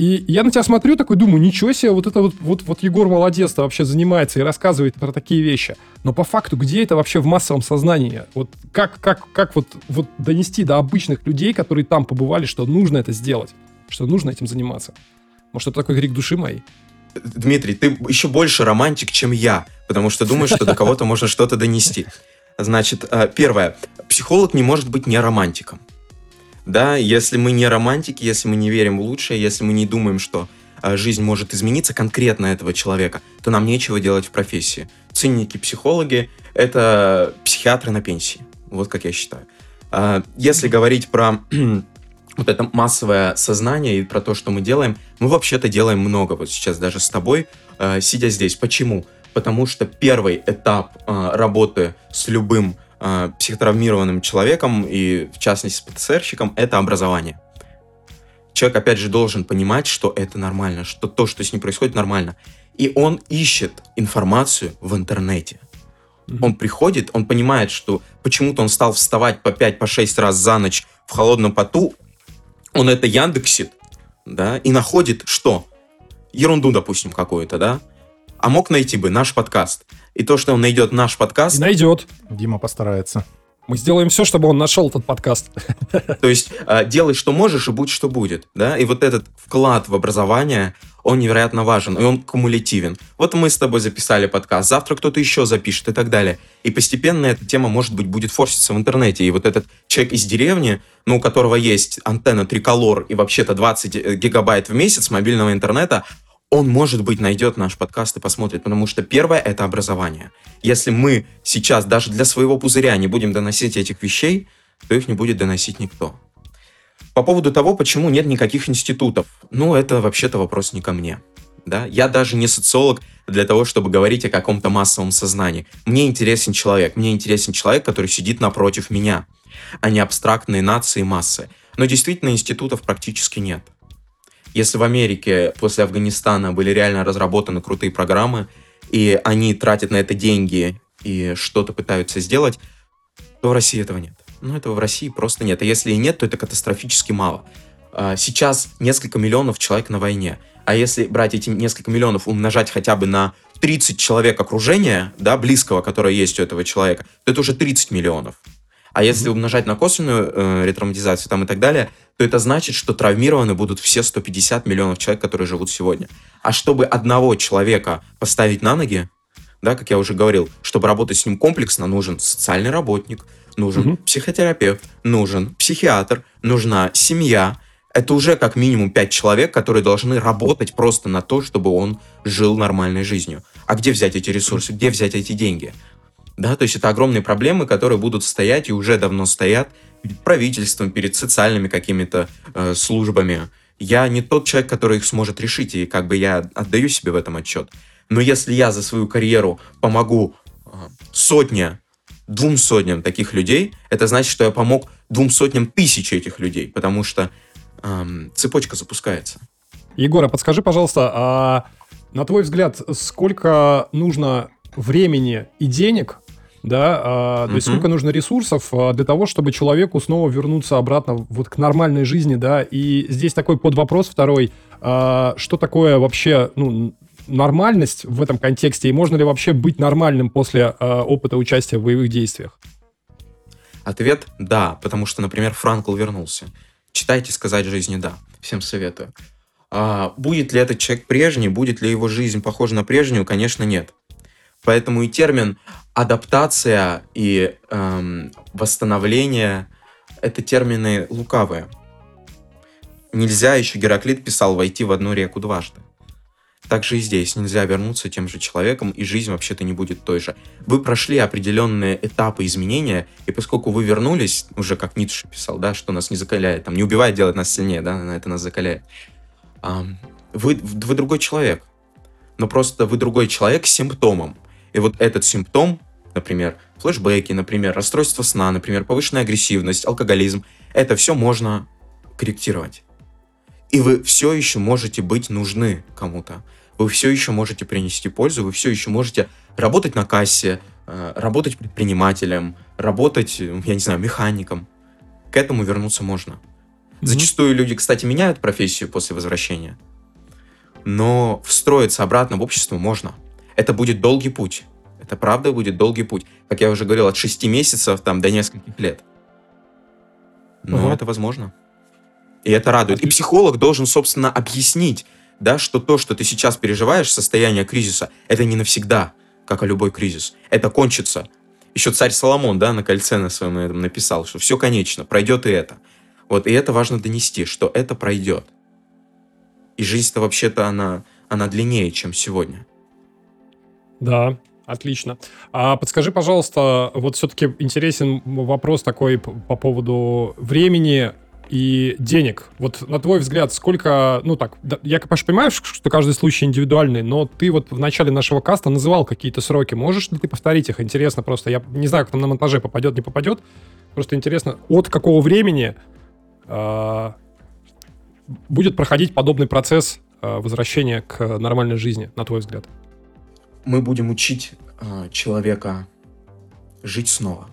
И я на тебя смотрю, такой думаю, ничего себе, вот это вот, вот, вот Егор молодец-то вообще занимается и рассказывает про такие вещи. Но по факту, где это вообще в массовом сознании? Вот как, как, как вот, вот донести до обычных людей, которые там побывали, что нужно это сделать, что нужно этим заниматься? Может, это такой крик души моей? Дмитрий, ты еще больше романтик, чем я, потому что думаешь, что до кого-то можно что-то донести. Значит, э, первое. Психолог не может быть не романтиком. Да, если мы не романтики, если мы не верим в лучшее, если мы не думаем, что э, жизнь может измениться конкретно этого человека, то нам нечего делать в профессии. Цинники, психологи — это психиатры на пенсии. Вот как я считаю. А, Если говорить про (clears throat) вот это массовое сознание и про то, что мы делаем, мы вообще-то делаем много вот сейчас даже с тобой, э, сидя здесь. Почему? Потому что первый этап работы с любым э, психотравмированным человеком и, в частности, с ПТСРщиком, это образование. Человек, опять же, должен понимать, что это нормально, что то, что с ним происходит, нормально. И он ищет информацию в интернете. Он приходит, он понимает, что почему-то он стал вставать по 5 по 6 раз за ночь в холодном поту, он это яндексит, да, и находит что? Ерунду, допустим, какую-то, да? А мог найти бы наш подкаст. И то, что он найдет наш И подкаст, найдет. Дима постарается. Мы сделаем все, чтобы он нашел этот подкаст. то есть э, делай, что можешь, и будь, что будет, да? И вот этот вклад в образование, он невероятно важен, и он кумулятивен. Вот мы с тобой записали подкаст, завтра кто-то еще запишет и так далее. И постепенно эта тема, может быть, будет форситься в интернете. И вот этот человек из деревни, ну, у которого есть антенна триколор и вообще-то 20 гигабайт в месяц мобильного интернета, он, может быть, найдет наш подкаст и посмотрит, потому что первое — это образование. Если мы сейчас даже для своего пузыря не будем доносить этих вещей, то их не будет доносить никто. По поводу того, почему нет никаких институтов, ну, это вообще-то вопрос не ко мне. Да? Я даже не социолог для того, чтобы говорить о каком-то массовом сознании. Мне интересен человек, мне интересен человек, который сидит напротив меня, а не абстрактные нации массы. Но действительно институтов практически нет. Если в Америке после Афганистана были реально разработаны крутые программы, и они тратят на это деньги и что-то пытаются сделать, то в России этого нет. Ну, этого в России просто нет. А если и нет, то это катастрофически мало. А, Сейчас несколько миллионов человек на войне. А если брать эти несколько миллионов, умножать хотя бы на 30 человек окружения, да, близкого, которое есть у этого человека, то это уже 30 миллионов. А если умножать на косвенную э, ретравматизацию там и так далее, то это значит, что травмированы будут все 150 миллионов человек, которые живут сегодня. А чтобы одного человека поставить на ноги, да, как я уже говорил, чтобы работать с ним комплексно, нужен социальный работник, нужен Мгм. психотерапевт, нужен психиатр, нужна семья. Это уже как минимум пять человек, которые должны работать просто на то, чтобы он жил нормальной жизнью. А где взять эти ресурсы, где взять эти деньги? Да, то есть это огромные проблемы, которые будут стоять и уже давно стоят перед правительством, перед социальными какими-то э, службами. Я не тот человек, который их сможет решить, и как бы я отдаю себе в этом отчет. Но если я за свою карьеру помогу э, сотне, двум сотням таких людей, это значит, что я помог двум сотням тысяч этих людей, потому что эм, цепочка запускается. Егор, а подскажи, пожалуйста, а на твой взгляд, сколько нужно времени и денег, да, а, то есть сколько нужно ресурсов а, для того, чтобы человеку снова вернуться обратно вот к нормальной жизни, да, и здесь такой подвопрос второй, а, что такое вообще, ну, нормальность в этом контексте, и можно ли вообще быть нормальным после а, опыта участия в боевых действиях? Ответ – да, потому что, например, Франкл вернулся. Читайте «Сказать жизни да». Всем советую. А, будет ли этот человек прежний, будет ли его жизнь похожа на прежнюю? Конечно, нет. Поэтому и термин адаптация и эм, восстановление – это термины лукавые. Нельзя, еще Гераклит писал, войти в одну реку дважды. Так же и здесь нельзя вернуться тем же человеком, и жизнь вообще-то не будет той же. Вы прошли определенные этапы изменения, и поскольку вы вернулись, уже как Ницше писал, да, что нас не закаляет, там, не убивает, делает нас сильнее, да, это нас закаляет. Вы, вы другой человек. Но просто вы другой человек с симптомом. И вот этот симптом, например, флешбеки, например, расстройство сна, например, повышенная агрессивность, алкоголизм, это все можно корректировать. И вы все еще можете быть нужны кому-то. Вы все еще можете принести пользу, вы все еще можете работать на кассе, э, работать предпринимателем, работать, я не знаю, механиком. К этому вернуться можно. Зачастую люди, кстати, меняют профессию после возвращения. Но встроиться обратно в общество можно. Это будет долгий путь. Это правда будет долгий путь. Как я уже говорил, от 6 месяцев там, до нескольких лет. Но Ага. это возможно. И это радует. И психолог должен, собственно, объяснить, да, что то, что ты сейчас переживаешь, состояние кризиса, это не навсегда, как и любой кризис. Это кончится. Еще царь Соломон, да, на кольце на своем этом написал, что все конечно, пройдет и это. Вот, и это важно донести, что это пройдет. И жизнь-то вообще-то она, она длиннее, чем сегодня. Да, отлично. А подскажи, пожалуйста, вот все-таки интересен вопрос такой по поводу времени и денег. Вот на твой взгляд, сколько, ну так, я, конечно, понимаю, что каждый случай индивидуальный, но ты вот в начале нашего каста называл какие-то сроки. Можешь ли ты повторить их? Интересно просто. Я не знаю, как там на монтаже попадет, не попадет. Просто интересно, от какого времени а, будет проходить подобный процесс а, возвращения к нормальной жизни, на твой взгляд? Мы будем учить а, человека жить снова.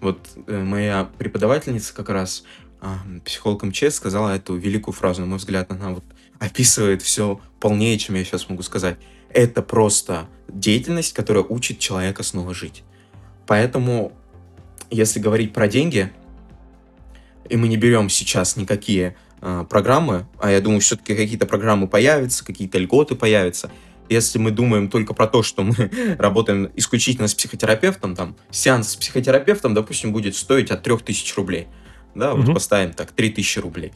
Вот э, моя преподавательница как раз, а, психолог МЧС, сказала эту великую фразу, на мой взгляд, она вот описывает все полнее, чем я сейчас могу сказать. Это просто деятельность, которая учит человека снова жить. Поэтому, если говорить про деньги, и мы не берем сейчас никакие а, программы, а я думаю, все-таки какие-то программы появятся, какие-то льготы появятся. Если мы думаем только про то, что мы (laughs) работаем исключительно с психотерапевтом, там, сеанс с психотерапевтом, допустим, будет стоить от 3000 рублей. Да, вот Мгм. поставим так, 3000 рублей.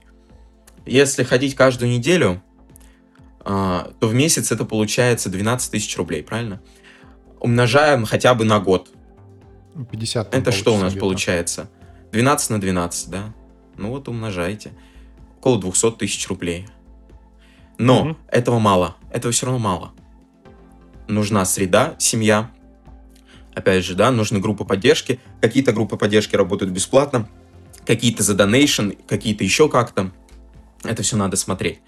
Если ходить каждую неделю, а, то в месяц это получается 12 тысяч рублей, правильно? Умножаем хотя бы на год. Ну, 50. там Это что у нас где-то. получается? 12 на 12, да? Ну вот умножайте. Около 200 тысяч рублей. Но Мгм. этого мало. Этого все равно мало. Нужна среда, семья. Опять же, да, нужны группы поддержки. Какие-то группы поддержки работают бесплатно, какие-то за донейшн, какие-то еще как-то. Это все надо смотреть.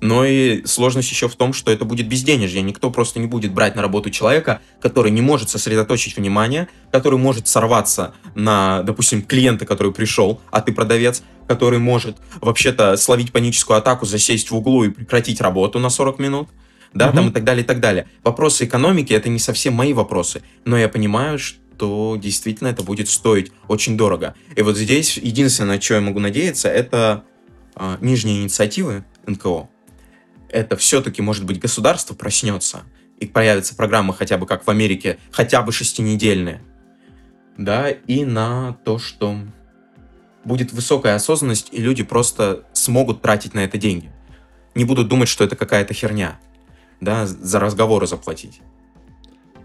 но и сложность еще в том, что это будет безденежье. Никто просто не будет брать на работу человека, который не может сосредоточить внимание, который может сорваться на, допустим, клиента, который пришел, а ты продавец, который может вообще-то словить паническую атаку, засесть в углу и прекратить работу на 40 минут, да, Мгм. там и так далее, и так далее. Вопросы экономики это не совсем мои вопросы, но я понимаю, что действительно это будет стоить очень дорого. И вот здесь единственное, на что я могу надеяться, это а, нижние инициативы НКО. Это все-таки, может быть, государство проснется и появятся программы хотя бы как в Америке, хотя бы шестинедельные, да, и на то, что будет высокая осознанность, и люди просто смогут тратить на это деньги. Не будут думать, что это какая-то херня, да, за разговоры заплатить.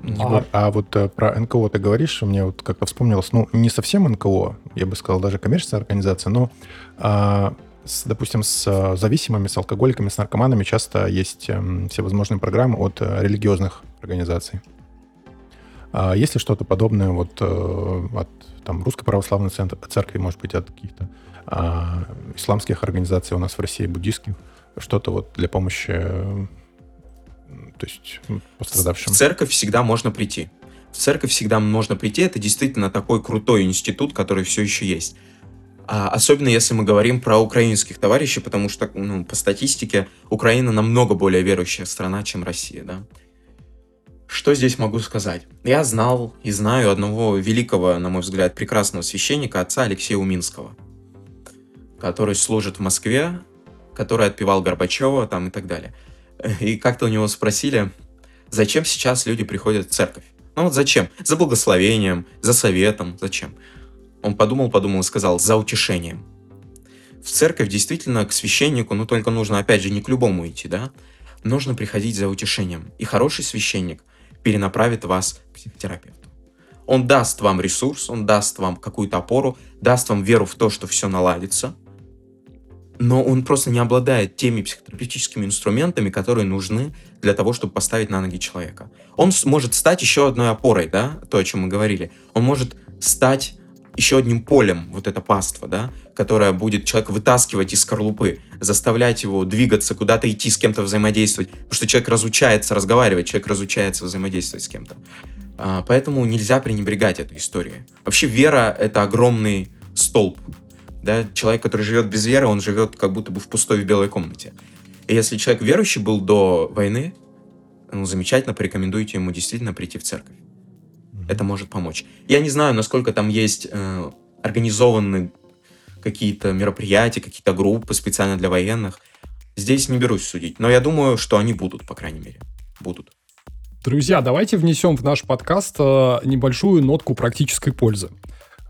Егор, а вот э, про НКО ты говоришь, мне вот как-то вспомнилось, ну, не совсем НКО, я бы сказал, даже коммерческая организация, но, а, с, допустим, с э, зависимыми, с алкоголиками, с наркоманами часто есть эм, всевозможные программы от э, религиозных организаций. А есть ли что-то подобное вот от там, Русской Православной Центр- Церкви, может быть, от каких-то а, исламских организаций у нас в России, буддийских, что-то вот для помощи, то есть м, пострадавшим? В церковь всегда можно прийти. В церковь всегда можно прийти. Это действительно такой крутой институт, который все еще есть. А особенно если мы говорим про украинских товарищей, потому что ну, по статистике Украина намного более верующая страна, чем Россия, да. Что здесь могу сказать? Я знал и знаю одного великого, на мой взгляд, прекрасного священника, отца Алексея Уминского, который служит в Москве, который отпевал Горбачева там и так далее. И как-то у него спросили, зачем сейчас люди приходят в церковь? Ну вот зачем? За благословением, за советом, зачем? Он подумал, подумал и сказал, за утешением. В церковь действительно к священнику, ну только нужно, опять же, не к любому идти, да? Нужно приходить за утешением. И хороший священник перенаправит вас к психотерапевту. Он даст вам ресурс, он даст вам какую-то опору, даст вам веру в то, что все наладится, но он просто не обладает теми психотерапевтическими инструментами, которые нужны для того, чтобы поставить на ноги человека. Он может стать еще одной опорой, да, то, о чем мы говорили. Он может стать еще одним полем, вот это паство, да, которое будет человека вытаскивать из скорлупы, заставлять его двигаться, куда-то идти, с кем-то взаимодействовать, потому что человек разучается разговаривать, человек разучается взаимодействовать с кем-то. А, Поэтому нельзя пренебрегать этой историей. Вообще вера — это огромный столб. Да? Человек, который живет без веры, он живет как будто бы в пустой в белой комнате. И если человек верующий был до войны, ну, замечательно, порекомендуйте ему действительно прийти в церковь. Это может помочь. Я не знаю, насколько там есть э, организованы какие-то мероприятия, какие-то группы специально для военных. Здесь не берусь судить, но я думаю, что они будут, по крайней мере. Будут. Друзья, давайте внесем в наш подкаст э, небольшую нотку практической пользы.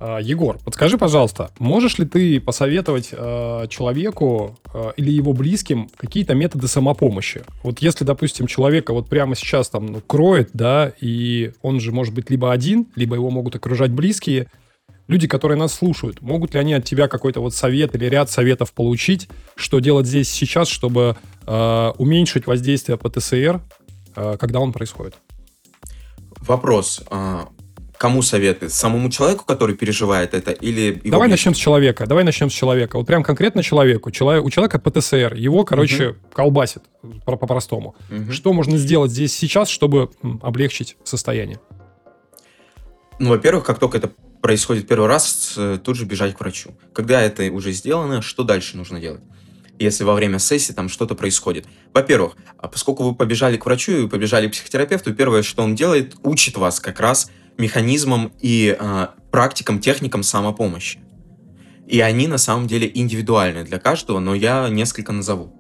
Э, Егор, подскажи, пожалуйста, можешь ли ты посоветовать э, человеку э, или его близким какие-то методы самопомощи? Вот если, допустим, человека вот прямо сейчас там ну, кроет, да, и он же может быть либо один, либо его могут окружать близкие, люди, которые нас слушают, могут ли они от тебя какой-то вот совет или ряд советов получить, что делать здесь сейчас, чтобы э, уменьшить воздействие ПТСР, э, когда он происходит? Вопрос. Кому советы? Самому человеку, который переживает это, или его Давай близким? начнем с человека. Давай начнем с человека. Вот прям конкретно человеку. Человек, у человека ПТСР. Его, короче, колбасит по- по-простому. Мгм. Что можно сделать здесь сейчас, чтобы облегчить состояние? Ну, во-первых, как только это происходит первый раз, э, тут же бежать к врачу. Когда это уже сделано, что дальше нужно делать? Если во время сессии там что-то происходит. Во-первых, а поскольку вы побежали к врачу и побежали к психотерапевту, первое, что он делает, учит вас как раз механизмам и а, практикам, техникам самопомощи. И они на самом деле индивидуальны для каждого, но я несколько назову.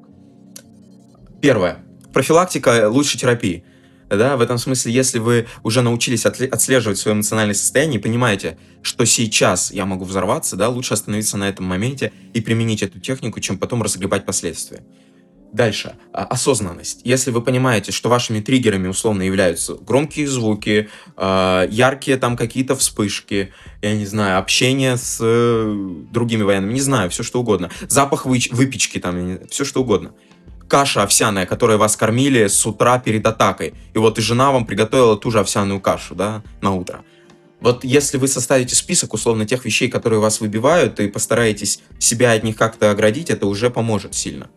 Первое. Профилактика лучше терапии. Да, в этом смысле, если вы уже научились отслеживать свое эмоциональное состояние и понимаете, что сейчас я могу взорваться, да, лучше остановиться на этом моменте и применить эту технику, чем потом разгребать последствия. Дальше. А, Осознанность. Если вы понимаете, что вашими триггерами условно являются громкие звуки, а, яркие там какие-то вспышки, я не знаю, общение с э, другими военными, не знаю, все что угодно. Запах выпечки там, все что угодно каша овсяная, которой вас кормили с утра перед атакой. И вот и жена вам приготовила ту же овсяную кашу, да, на утро. Вот если вы составите список, условно, тех вещей, которые вас выбивают, и постараетесь себя от них как-то оградить, это уже поможет сильно.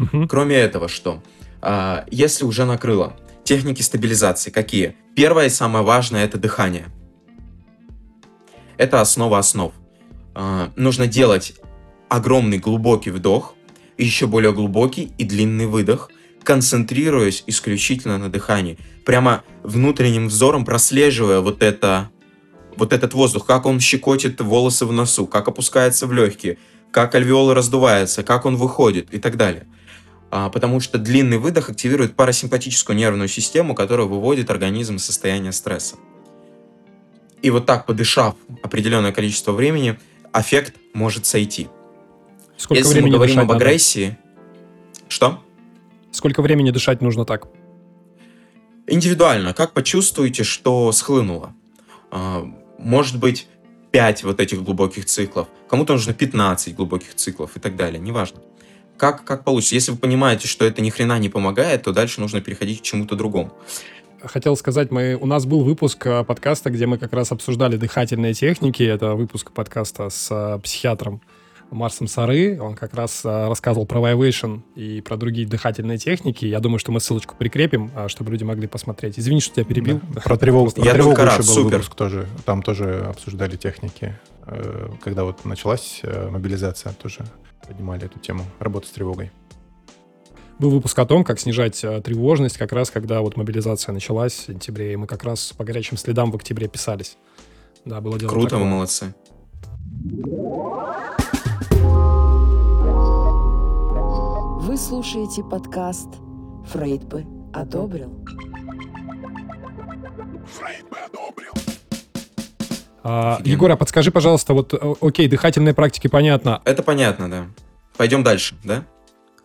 Мгм. Кроме этого, что? А, Если уже накрыло, техники стабилизации какие? Первое и самое важное – это дыхание. Это основа основ. А, Нужно делать огромный глубокий вдох, еще более глубокий и длинный выдох, концентрируясь исключительно на дыхании. Прямо внутренним взором прослеживая вот это вот этот воздух, как он щекочет волосы в носу, как опускается в легкие, как альвеолы раздуваются, как он выходит и так далее. А, потому что длинный выдох активирует парасимпатическую нервную систему, которая выводит организм из состояния стресса. И вот так, подышав определенное количество времени, эффект может сойти. Сколько Если мы говорим об надо? агрессии... Что? Сколько времени дышать нужно так? Индивидуально. Как почувствуете, что схлынуло? А, Может быть, 5 вот этих глубоких циклов. Кому-то нужно 15 глубоких циклов и так далее. Неважно. Как, как получится. Если вы понимаете, что это ни хрена не помогает, то дальше нужно переходить к чему-то другому. Хотел сказать, мы, у нас был выпуск э, подкаста, где мы как раз обсуждали дыхательные техники. Это выпуск подкаста с э, психиатром Марсом Сары. Он как раз э, рассказывал про Vivation и про другие дыхательные техники. Я думаю, что мы ссылочку прикрепим, чтобы люди могли посмотреть. Извини, что тебя перебил. Да. Про тревогу, (laughs) про Я тревогу только рад, еще был супер. выпуск тоже. Там тоже обсуждали техники. Э, Когда вот началась э, мобилизация, тоже поднимали эту тему. Работа с тревогой. Был выпуск о том, как снижать э, тревожность, как раз когда вот мобилизация началась в сентябре, и мы как раз по горячим следам в октябре писались. Да, было дело Круто, такое. вы молодцы. Вы слушаете подкаст «Фрейд бы одобрил». А, Офигенно. Егор, а подскажи, пожалуйста, вот, окей, дыхательные практики понятно. Это понятно, да. Пойдем дальше, да?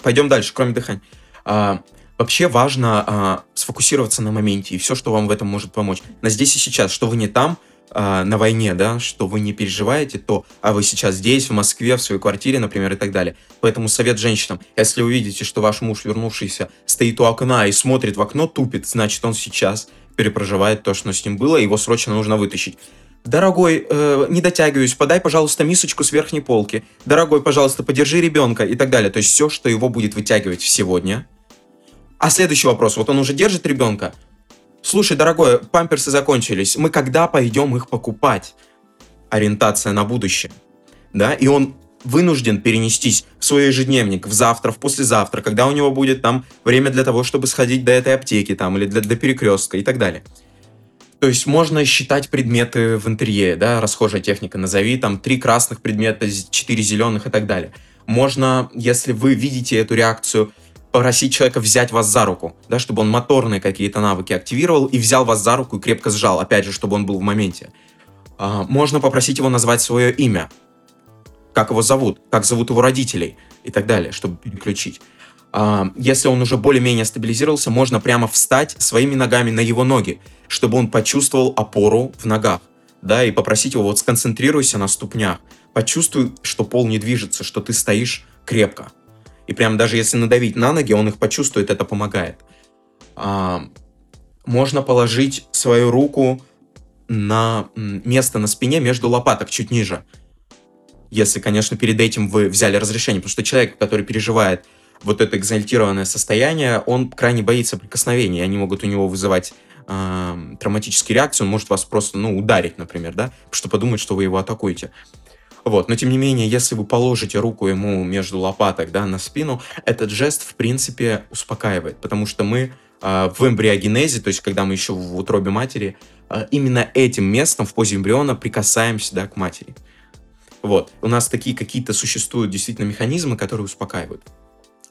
Пойдем дальше, кроме дыхания. А, вообще важно а, сфокусироваться на моменте и все, что вам в этом может помочь. На здесь и сейчас, что вы не там, а, на войне, да, что вы не переживаете, то, а вы сейчас здесь, в Москве, в своей квартире, например, и так далее. Поэтому совет женщинам, если вы видите, что ваш муж, вернувшийся, стоит у окна и смотрит в окно, тупит, значит, он сейчас перепроживает то, что с ним было, его срочно нужно вытащить. Дорогой, э, не дотягиваюсь, подай, пожалуйста, мисочку с верхней полки. Дорогой, пожалуйста, подержи ребенка и так далее. То есть все, что его будет вытягивать сегодня. А следующий вопрос. Вот он уже держит ребенка. Слушай, дорогой, памперсы закончились. Мы когда пойдем их покупать? Ориентация на будущее. Да, и он вынужден перенестись в свой ежедневник, в завтра, в послезавтра, когда у него будет там время для того, чтобы сходить до этой аптеки там или для, до перекрестка и так далее. То есть можно считать предметы в интерьере, да, расхожая техника, назови там три красных предмета, четыре зеленых и так далее. Можно, если вы видите эту реакцию, попросить человека взять вас за руку, да, чтобы он моторные какие-то навыки активировал и взял вас за руку и крепко сжал, опять же, чтобы он был в моменте. А, можно попросить его назвать свое имя, как его зовут, как зовут его родителей и так далее, чтобы переключить. А, Если он уже более-менее стабилизировался, можно прямо встать своими ногами на его ноги, чтобы он почувствовал опору в ногах, да, и попросить его вот сконцентрируйся на ступнях, почувствуй, что пол не движется, что ты стоишь крепко. И прям даже если надавить на ноги, он их почувствует, это помогает. А, Можно положить свою руку на место на спине между лопаток, чуть ниже. Если, конечно, перед этим вы взяли разрешение, потому что человек, который переживает вот это экзальтированное состояние, он крайне боится прикосновений, они могут у него вызывать эм, травматические реакции, он может вас просто, ну, ударить, например, да, что подумает, что вы его атакуете. Вот, но тем не менее, если вы положите руку ему между лопаток, да, на спину, этот жест, в принципе, успокаивает, потому что мы э, в эмбриогенезе, то есть когда мы еще в утробе матери, э, именно этим местом в позе эмбриона прикасаемся, да, к матери. Вот, у нас такие какие-то существуют действительно механизмы, которые успокаивают.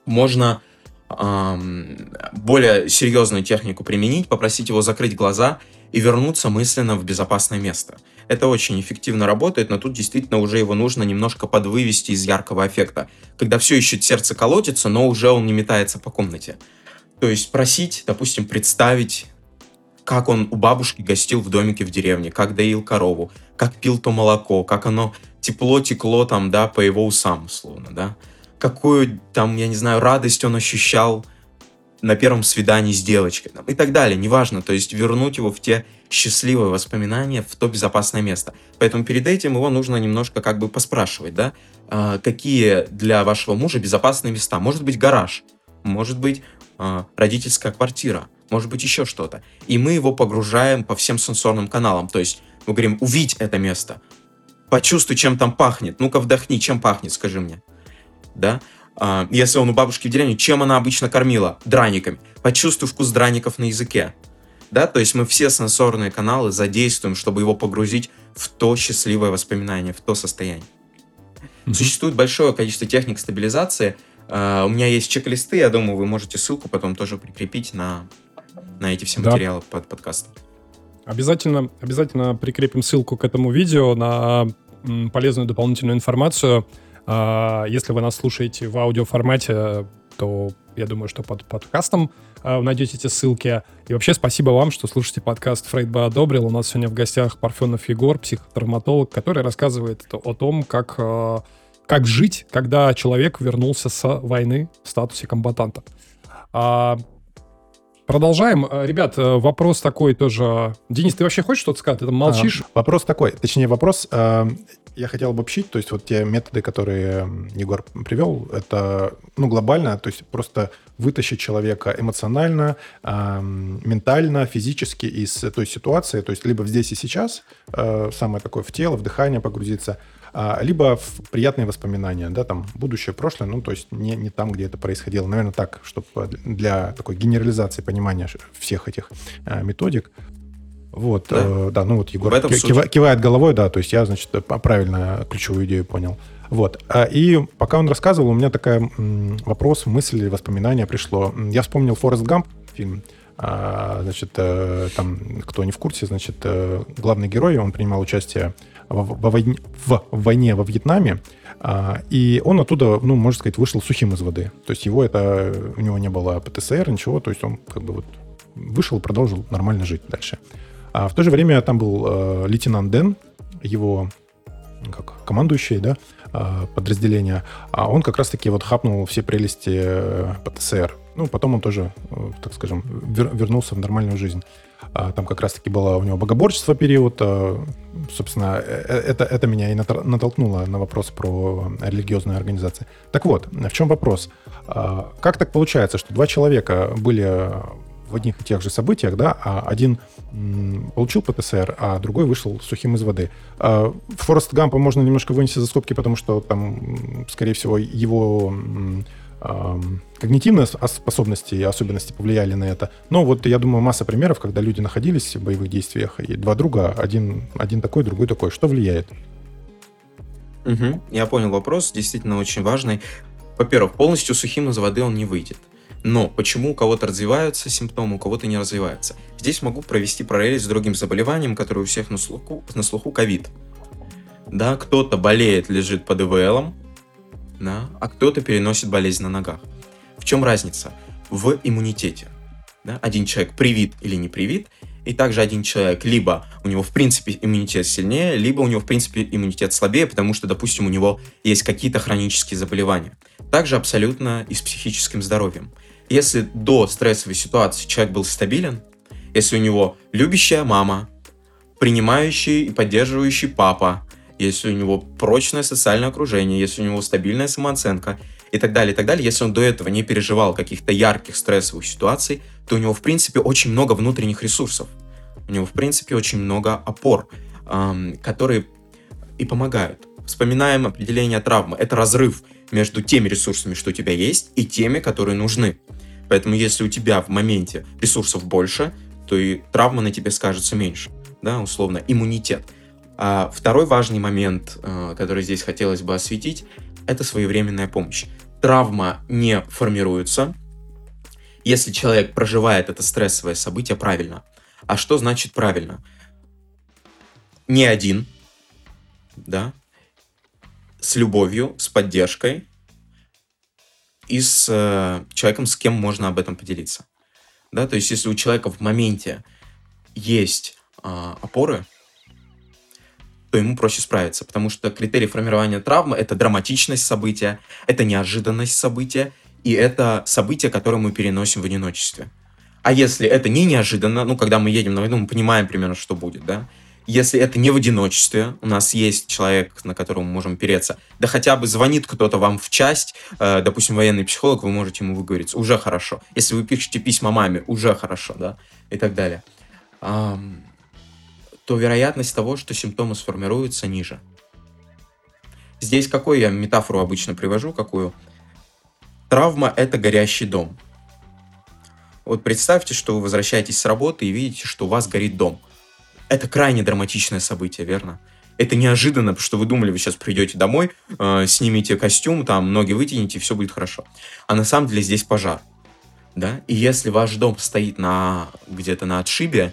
Можно более серьезную технику применить, попросить его закрыть глаза и вернуться мысленно в безопасное место. Это очень эффективно работает, но тут действительно уже его нужно немножко подвывести из яркого эффекта, когда все еще сердце колотится, но уже он не метается по комнате. То есть просить, допустим, представить, как он у бабушки гостил в домике в деревне, как доил корову, как пил то молоко, как оно тепло текло там, да, по его усам, условно, да. Какую там, я не знаю, радость он ощущал на первом свидании с девочкой там, и так далее, неважно. То есть вернуть его в те счастливые воспоминания, в то безопасное место. Поэтому перед этим его нужно немножко как бы поспрашивать, да, а, какие для вашего мужа безопасные места. Может быть, гараж. может быть а, родительская квартира, может быть еще что-то. И мы его погружаем по всем сенсорным каналам. То есть мы говорим, увидь это место, почувствуй, чем там пахнет, ну-ка вдохни, чем пахнет, скажи мне. Да? А, если он у бабушки в деревне, чем она обычно кормила? Драниками. Почувствуй вкус драников на языке. Да, то есть мы все сенсорные каналы задействуем, чтобы его погрузить в то счастливое воспоминание, в то состояние. Мгм. Существует большое количество техник стабилизации. А, У меня есть чек-листы, я думаю, вы можете ссылку потом тоже прикрепить на, на эти все Да. материалы под подкастом. Обязательно, обязательно прикрепим ссылку к этому видео на полезную дополнительную информацию. А, Если вы нас слушаете в аудиоформате, то я думаю, что под подкастом а, найдете эти ссылки. И вообще спасибо вам, что слушаете подкаст «Фрейд бы одобрил». У нас сегодня в гостях Парфенов Егор, психотравматолог, который рассказывает о том, как, а, как жить, когда человек вернулся с войны в статусе комбатанта. Продолжаем. Э, Ребят, э, вопрос такой тоже. Денис, ты вообще хочешь что-то сказать? Ты там молчишь? А, вопрос такой, точнее вопрос, а, я хотел обобщить, то есть вот те методы, которые Егор привел, это, ну, глобально, то есть просто вытащить человека эмоционально, м, ментально, физически из той ситуации, то есть либо здесь и сейчас, э, самое такое в тело, в дыхание погрузиться, либо в приятные воспоминания, да, там, будущее, прошлое, ну, то есть не, не там, где это происходило. Наверное, так, чтобы для такой генерализации понимания всех этих э, методик. Вот, Да. э, да, ну вот Егор кива- кивает головой, да, то есть я, значит, э, правильно ключевую идею понял. Вот. а, И пока он рассказывал, у меня такая вопрос, мысль, воспоминание пришло. Я вспомнил Форест Гамп фильм. А, Значит, э, там, кто не в курсе, значит, э, главный герой, он принимал участие во войне, в войне во Вьетнаме, а, и он оттуда, ну, можно сказать, вышел сухим из воды. То есть его это, у него не было ПТСР, ничего, то есть он как бы вот вышел и продолжил нормально жить дальше. А в то же время там был э, лейтенант Дэн, его как командующий, да, э, подразделения, а он как раз-таки вот хапнул все прелести э, ПТСР. Ну, потом он тоже, э, так скажем, вер- вернулся в нормальную жизнь. А Там как раз-таки было у него богоборчество период. э, Собственно, э, э, это, это меня и натолкнуло на вопрос про религиозные организации. Так вот, в чем вопрос? А, Как так получается, что два человека были в одних и тех же событиях, да, а один получил ПТСР, а другой вышел сухим из воды. А, Форест Гампа можно немножко вынести за скобки, потому что там, скорее всего, его когнитивные ос- способности и особенности повлияли на это. Но вот я думаю, масса примеров, когда люди находились в боевых действиях, и два друга, один, один такой, другой такой. Что влияет? Мгм. Я понял вопрос, действительно очень важный. Во-первых, полностью сухим из воды он не выйдет. Но почему у кого-то развиваются симптомы, у кого-то не развиваются? Здесь могу провести параллель с другим заболеванием, которое у всех на слуху, на слуху ковид. Да, кто-то болеет, лежит под ИВЛом, да, а кто-то переносит болезнь на ногах. В чем разница? В иммунитете. Да? Один человек привит или не привит, и также один человек либо у него в принципе иммунитет сильнее, либо у него в принципе иммунитет слабее, потому что, допустим, у него есть какие-то хронические заболевания. Также абсолютно и с психическим здоровьем. Если до стрессовой ситуации человек был стабилен, если у него любящая мама, принимающий и поддерживающий папа, если у него прочное социальное окружение, если у него стабильная самооценка и так далее, и так далее, если он до этого не переживал каких-то ярких стрессовых ситуаций, то у него, в принципе, очень много внутренних ресурсов. У него, в принципе, очень много опор, ам, которые и помогают. Вспоминаем определение травмы. Это разрыв между теми ресурсами, что у тебя есть, и теми, которые нужны. Поэтому если у тебя в моменте ресурсов больше, то и травма на тебе скажется меньше. Да, условно, иммунитет. А второй важный момент, э, который здесь хотелось бы осветить, это своевременная помощь. Травма не формируется, если человек проживает это стрессовое событие правильно. А что значит правильно? Не один, да, с любовью, с поддержкой и с э, человеком, с кем можно об этом поделиться. Да, то есть если у человека в моменте есть а, опоры, то ему проще справиться, потому что критерий формирования травмы это драматичность события, это неожиданность события, и это событие, которое мы переносим в одиночестве. А если это не неожиданно, ну, когда мы едем на войну, мы понимаем примерно, что будет, да, Если это не в одиночестве, у нас есть человек, на которого мы можем переться, да хотя бы звонит кто-то вам в часть, э, допустим, военный психолог, вы можете ему выговориться, уже хорошо. Если вы пишете письма маме, уже хорошо, да, и так далее. То вероятность того, что симптомы сформируются, ниже. Здесь какую я метафору обычно привожу, какую? Травма – это горящий дом. Вот представьте, что вы возвращаетесь с работы и видите, что у вас горит дом. Это крайне драматичное событие, верно? Это неожиданно, потому что вы думали, вы сейчас придете домой, э, снимете костюм, там ноги вытянете, все будет хорошо. А на самом деле здесь пожар. Да? И если ваш дом стоит на, где-то на отшибе,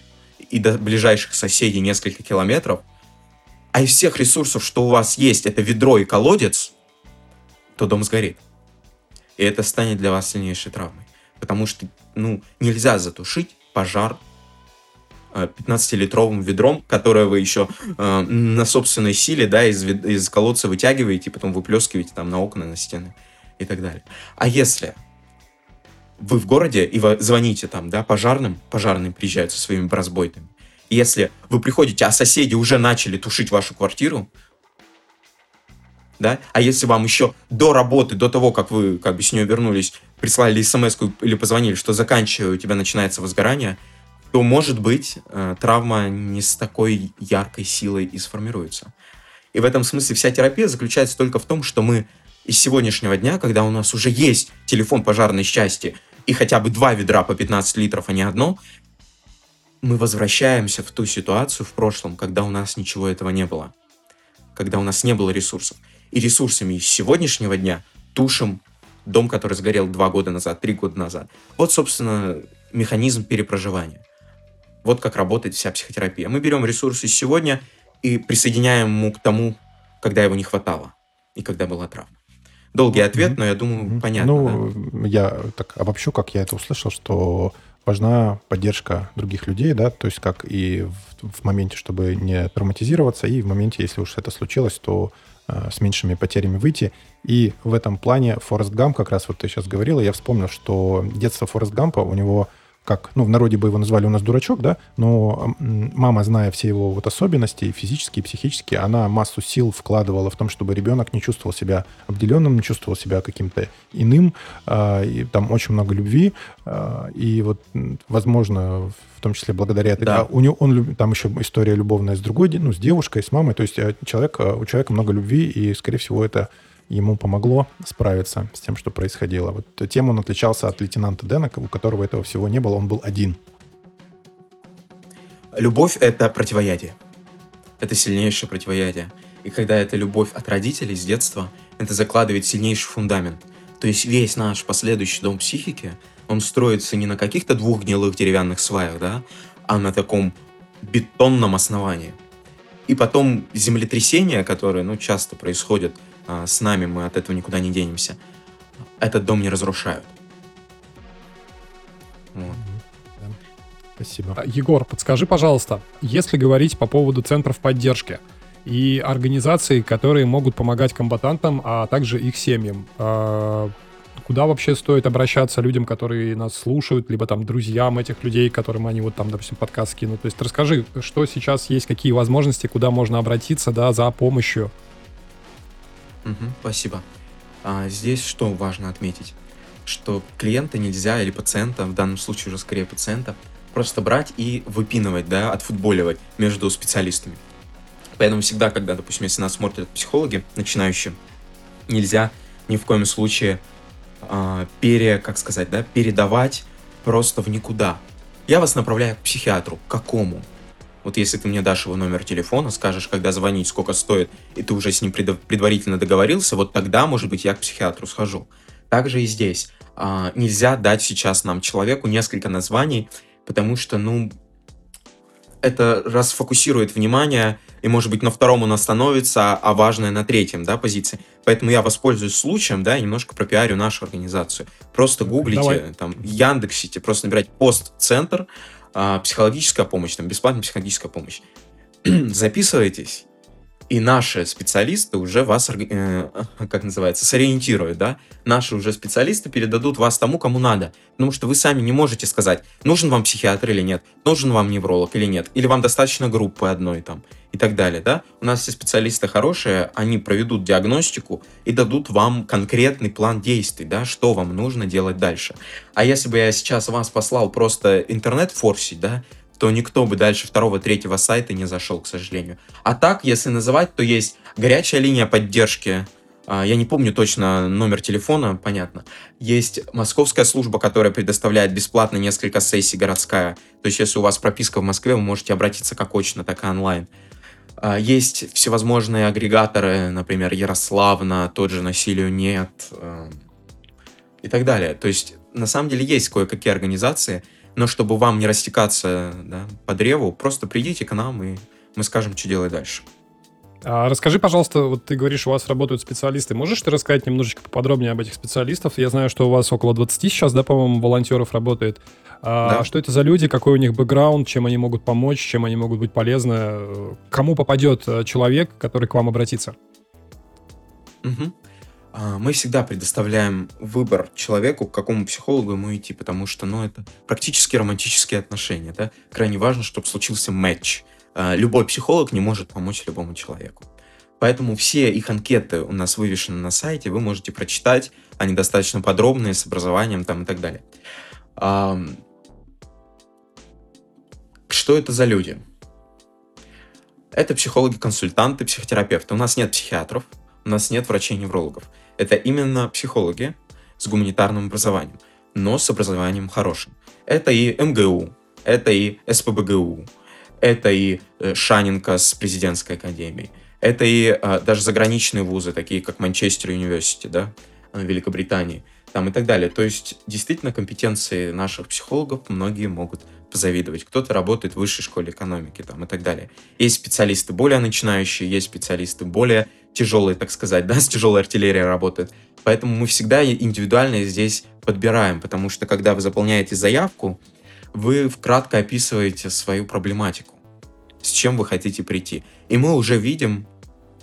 и до ближайших соседей несколько километров, а из всех ресурсов, что у вас есть, это ведро и колодец, то дом сгорит. И это станет для вас сильнейшей травмой. Потому что, ну, нельзя затушить пожар э, 15-литровым ведром, которое вы еще э, на собственной силе, да, из, из колодца вытягиваете, потом выплескиваете там на окна, на стены и так далее. А если вы в городе и вы звоните там, да, пожарным, пожарные приезжают со своими бразбойтами, если вы приходите, а соседи уже начали тушить вашу квартиру, да, а если вам еще до работы, до того, как вы как бы с нее вернулись, прислали смс или позвонили, что заканчиваю, у тебя начинается возгорание, то, может быть, э, травма не с такой яркой силой и сформируется. И в этом смысле вся терапия заключается только в том, что мы из сегодняшнего дня, когда у нас уже есть телефон пожарной части и хотя бы два ведра по 15 литров, а не одно, мы возвращаемся в ту ситуацию в прошлом, когда у нас ничего этого не было. Когда у нас не было ресурсов. И ресурсами из сегодняшнего дня тушим дом, который сгорел два года назад, три года назад. Вот, собственно, механизм перепроживания. Вот как работает вся психотерапия. Мы берем ресурсы сегодня и присоединяем ему к тому, когда его не хватало и когда была травма. Долгий ответ, но я думаю, понятно. да? Ну, я так обобщу, как я это услышал, что важна поддержка других людей, да, то есть как и в, в моменте, чтобы не травматизироваться, и в моменте, если уж это случилось, то э, с меньшими потерями выйти. И в этом плане Форест Гамп, как раз вот ты сейчас говорила, я вспомнил, что детство Форест Гампа, у него как, ну, в народе бы его назвали у нас дурачок, да, но мама, зная все его вот особенности, физические, психические, она массу сил вкладывала в том, чтобы ребенок не чувствовал себя обделенным, не чувствовал себя каким-то иным, а, и там очень много любви, а, и вот, возможно, в том числе благодаря этой... Да. у него, он, там еще история любовная с другой, ну, с девушкой, с мамой, то есть э, человек, э, у человека много любви, и, скорее всего, это ему помогло справиться с тем, что происходило. Вот тем он отличался от лейтенанта Дэна, у которого этого всего не было, он был один. Любовь — это противоядие. Это сильнейшее противоядие. И когда эта любовь от родителей с детства, это закладывает сильнейший фундамент. То есть весь наш последующий дом психики, он строится не на каких-то двух гнилых деревянных сваях, да, а на таком бетонном основании. И потом землетрясения, которые, ну, часто происходят с нами, мы от этого никуда не денемся, этот дом не разрушают. Вот. Спасибо. А, Егор, подскажи, пожалуйста, если говорить по поводу центров поддержки и организаций, которые могут помогать комбатантам, а также их семьям, а, куда вообще стоит обращаться людям, которые нас слушают, либо там друзьям этих людей, которым они вот там, допустим, подкаст скинут? То есть расскажи, что сейчас есть, какие возможности, куда можно обратиться, да, за помощью? Мгм, спасибо. А, здесь что важно отметить? Что клиента нельзя, или пациента, в данном случае уже скорее пациента, просто брать и выпинывать, да, отфутболивать между специалистами. Поэтому всегда, когда, допустим, если нас смотрят психологи начинающие, нельзя ни в коем случае а, пере, как сказать, да, передавать просто в никуда. Я вас направляю к психиатру. К какому? Вот если ты мне дашь его номер телефона, скажешь, когда звонить, сколько стоит, и ты уже с ним предварительно договорился, вот тогда, может быть, я к психиатру схожу. Также и здесь. А, нельзя дать сейчас нам человеку несколько названий, потому что, ну, это расфокусирует внимание, и, может быть, на втором он остановится, а важное на третьем, да, позиции. Поэтому я воспользуюсь случаем, да, и немножко пропиарю нашу организацию. Просто гуглите, Давай. там, Яндексите, просто набирать пост-центр, психологическая помощь, там, бесплатная психологическая помощь. (clears throat) Записывайтесь, И наши специалисты уже вас, э, (laughs) как называется, сориентируют, да? Наши уже специалисты передадут вас тому, кому надо. Потому что вы сами не можете сказать, нужен вам психиатр или нет, нужен вам невролог или нет, или вам достаточно группы одной там и так далее, да? У нас все специалисты хорошие, они проведут диагностику и дадут вам конкретный план действий, да, что вам нужно делать дальше. А если бы я сейчас вас послал просто интернет форсить, да, то никто бы дальше второго, третьего сайта не зашел, к сожалению. А так, если называть, то есть горячая линия поддержки. а, Я не помню точно номер телефона, понятно. Есть московская служба, которая предоставляет бесплатно несколько сессий городская. То есть, если у вас прописка в Москве, вы можете обратиться как очно, так и онлайн. А, Есть всевозможные агрегаторы, например, Ярославна, тот же «Насилию нет» э, и так далее. То есть, на самом деле, есть кое-какие организации, но чтобы вам не растекаться да, по древу, просто придите к нам, и мы скажем, что делать дальше. А расскажи, пожалуйста, вот ты говоришь, у вас работают специалисты. Можешь ты рассказать немножечко поподробнее об этих специалистах? Я знаю, что у вас около 20 сейчас, да, по-моему, волонтеров работает. А Да. Что это за люди, какой у них бэкграунд, чем они могут помочь, чем они могут быть полезны? Кому попадет э, человек, который к вам обратится? Мгм. А, Мы всегда предоставляем выбор человеку, к какому психологу ему идти, потому что, ну, это практически романтические отношения, да. Крайне важно, чтобы случился матч. А, Любой психолог не может помочь любому человеку. Поэтому все их анкеты у нас вывешены на сайте, вы можете прочитать, они достаточно подробные, с образованием там и так далее. Ам, Что это за люди? Это психологи-консультанты, психотерапевты. У нас нет психиатров, у нас нет врачей-неврологов. Это именно психологи с гуманитарным образованием, но с образованием хорошим. Это и МГУ, это и СПБГУ, это и э, Шаненко с президентской академией, это и э, даже заграничные вузы, такие как Манчестер Университи, да, э, Великобритании, там и так далее. То есть, действительно, компетенции наших психологов многие могут позавидовать. Кто-то работает в высшей школе экономики там, и так далее. Есть специалисты более начинающие, есть специалисты более тяжелые, так сказать, (laughs) да, с тяжелой артиллерией работают. Поэтому мы всегда индивидуально здесь подбираем, потому что когда вы заполняете заявку, вы вкратко описываете свою проблематику, с чем вы хотите прийти. И мы уже видим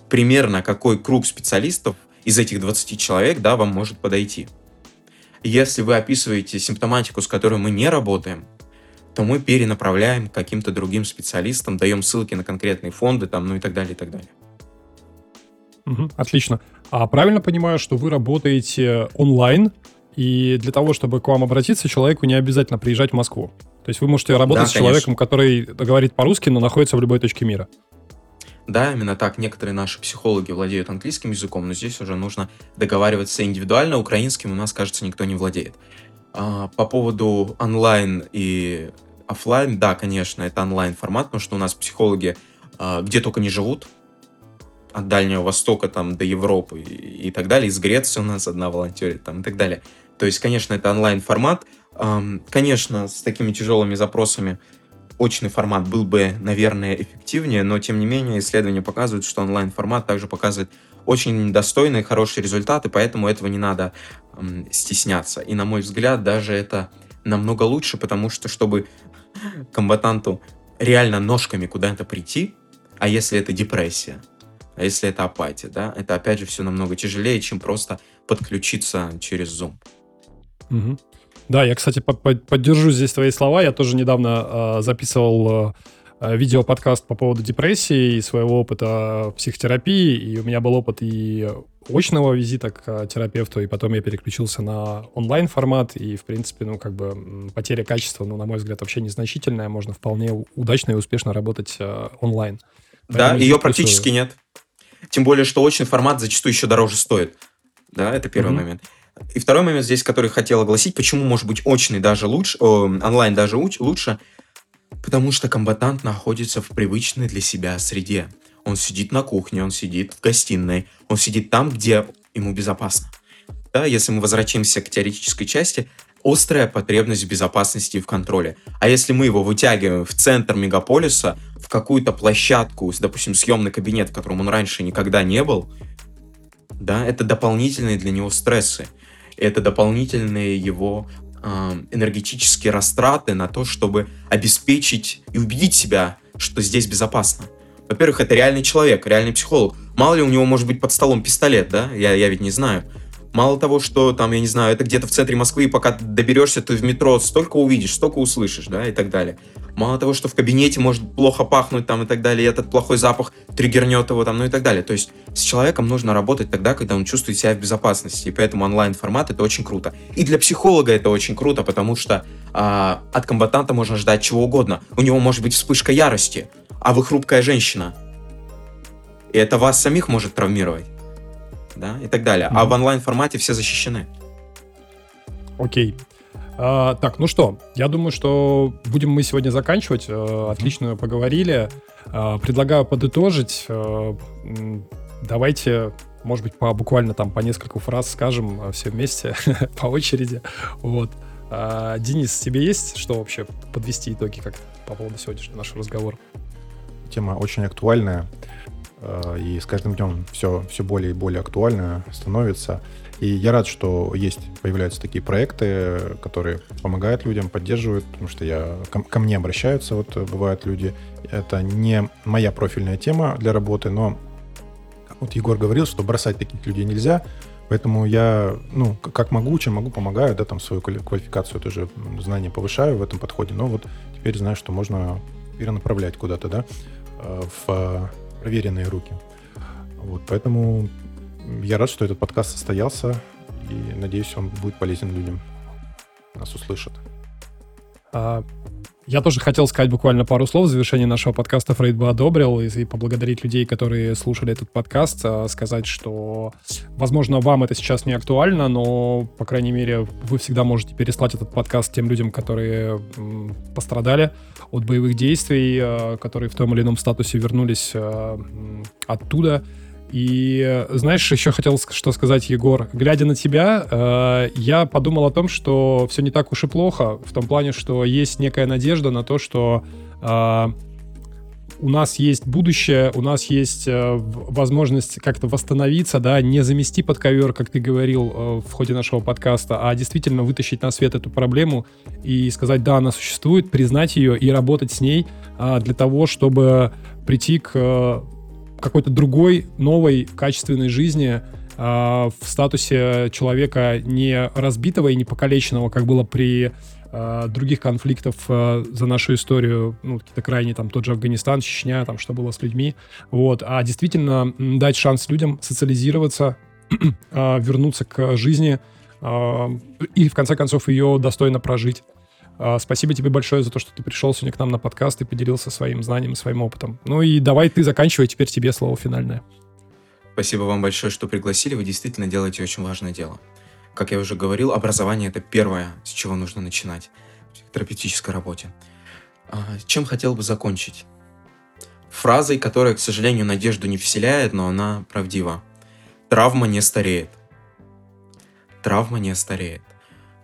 примерно, какой круг специалистов из этих 20 человек, да, вам может подойти. Если вы описываете симптоматику, с которой мы не работаем, то мы перенаправляем к каким-то другим специалистам, даем ссылки на конкретные фонды, там, ну и так далее, и так далее. Мгм, отлично. А правильно понимаю, что вы работаете онлайн, и для того, чтобы к вам обратиться, человеку не обязательно приезжать в Москву. То есть вы можете работать Да, с человеком, который говорит по-русски, но находится в любой точке мира. Да, именно так. Некоторые наши психологи владеют английским языком, но здесь уже нужно договариваться индивидуально. Украинским у нас, кажется, никто не владеет. А, по поводу онлайн и офлайн, да, конечно, это онлайн формат, потому что у нас психологи а, где только не живут, от Дальнего Востока там до Европы и, так далее. Из Греции у нас одна волонтерит там и так далее. То есть, конечно, это онлайн формат. Ам, Конечно, с такими тяжелыми запросами очный формат был бы, наверное, эффективнее, но тем не менее исследования показывают, что онлайн-формат также показывает очень достойные, хорошие результаты, поэтому этого не надо стесняться. И, на мой взгляд, даже это намного лучше, потому что, чтобы комбатанту реально ножками куда-то прийти, а если это депрессия, если это апатия, да, это опять же все намного тяжелее, чем просто подключиться через Zoom. Мгм. Да, я, кстати, по- по- поддержу здесь твои слова. Я тоже недавно э, записывал э, видео-подкаст по поводу депрессии и своего опыта психотерапии. И у меня был опыт и очного визита к э, терапевту, и потом я переключился на онлайн-формат. И, в принципе, ну, как бы потеря качества, ну, на мой взгляд, вообще незначительная. Можно вполне удачно и успешно работать э, онлайн. Да, Поэтому ее здесь практически плюсую. нет. Тем более, что очный формат зачастую еще дороже стоит. Да, это первый Мгм. момент. И второй момент здесь, который хотел огласить, почему может быть очный даже лучше, о, онлайн даже уч- лучше, потому что комбатант находится в привычной для себя среде. Он сидит на кухне, он сидит в гостиной, он сидит там, где ему безопасно. Да, если мы возвращаемся к теоретической части, острая потребность в безопасности и в контроле. А если мы его вытягиваем в центр мегаполиса, в какую-то площадку, допустим, съемный кабинет, в котором он раньше никогда не был, да, это дополнительные для него стрессы. Это дополнительные его а, энергетические растраты на то, чтобы обеспечить и убедить себя, что здесь безопасно. Во-первых, это реальный человек, реальный психолог. Мало ли у него может быть под столом пистолет, да? Я, я ведь не знаю. Мало того, что там, я не знаю, это где-то в центре Москвы, и пока доберешься, ты в метро столько увидишь, столько услышишь, да, и так далее. Мало того, что в кабинете может плохо пахнуть там и так далее, и этот плохой запах триггернет его там, ну и так далее. То есть с человеком нужно работать тогда, когда он чувствует себя в безопасности, и поэтому онлайн-формат это очень круто. И для психолога это очень круто, потому что а, от комбатанта можно ждать чего угодно. У него может быть вспышка ярости, а вы хрупкая женщина. И это вас самих может травмировать да, и так далее. А в онлайн-формате все защищены. Окей. А, так, ну что, я думаю, что будем мы сегодня заканчивать. А, отлично поговорили. А, предлагаю подытожить. А, давайте, может быть, по, буквально там по несколько фраз скажем а, все вместе, (laughs) по очереди. Вот. А, Денис, тебе есть что вообще подвести итоги как по поводу сегодняшнего нашего разговора? Тема очень актуальная. Э, и с каждым днем все, все более и более актуально становится. И я рад, что есть, появляются такие проекты, которые помогают людям, поддерживают, потому что я, ко, ко мне обращаются, вот бывают люди. Это не моя профильная тема для работы, но вот Егор говорил, что бросать таких людей нельзя, поэтому я, ну, как могу, чем могу, помогаю, да, там свою квалификацию тоже, знания повышаю в этом подходе, но вот теперь знаю, что можно перенаправлять куда-то, да, э, в проверенные руки. Вот, поэтому я рад, что этот подкаст состоялся, и надеюсь, он будет полезен людям. Нас услышат. А, я тоже хотел сказать буквально пару слов в завершении нашего подкаста. «Фрейд бы одобрил» и, поблагодарить людей, которые слушали этот подкаст, а, сказать, что, возможно, вам это сейчас не актуально, но, по крайней мере, вы всегда можете переслать этот подкаст тем людям, которые пострадали от боевых действий, а, которые в том или ином статусе вернулись а, оттуда, и знаешь, еще хотел что сказать, Егор. Глядя на тебя, э, я подумал о том, что все не так уж и плохо, в том плане, что есть некая надежда на то, что э, у нас есть будущее, у нас есть э, возможность как-то восстановиться, да, не замести под ковер, как ты говорил э, в ходе нашего подкаста, а действительно вытащить на свет эту проблему и сказать, да, она существует, признать ее и работать с ней э, для того, чтобы прийти к какой-то другой, новой, качественной жизни э, в статусе человека не разбитого и не покалеченного, как было при э, других конфликтов э, за нашу историю, ну, какие-то крайние, там, тот же Афганистан, Чечня, там, что было с людьми, вот, а действительно дать шанс людям социализироваться, (clears throat) э, вернуться к жизни э, и, в конце концов, ее достойно прожить. А, спасибо тебе большое за то, что ты пришел сегодня к нам на подкаст и поделился своим знанием своим опытом. Ну и давай ты заканчивай, теперь тебе слово финальное. Спасибо вам большое, что пригласили. Вы действительно делаете очень важное дело. Как я уже говорил, образование — это первое, с чего нужно начинать в терапевтической работе. А, чем хотел бы закончить? Фразой, которая, к сожалению, надежду не вселяет, но она правдива. Травма не стареет. Травма не стареет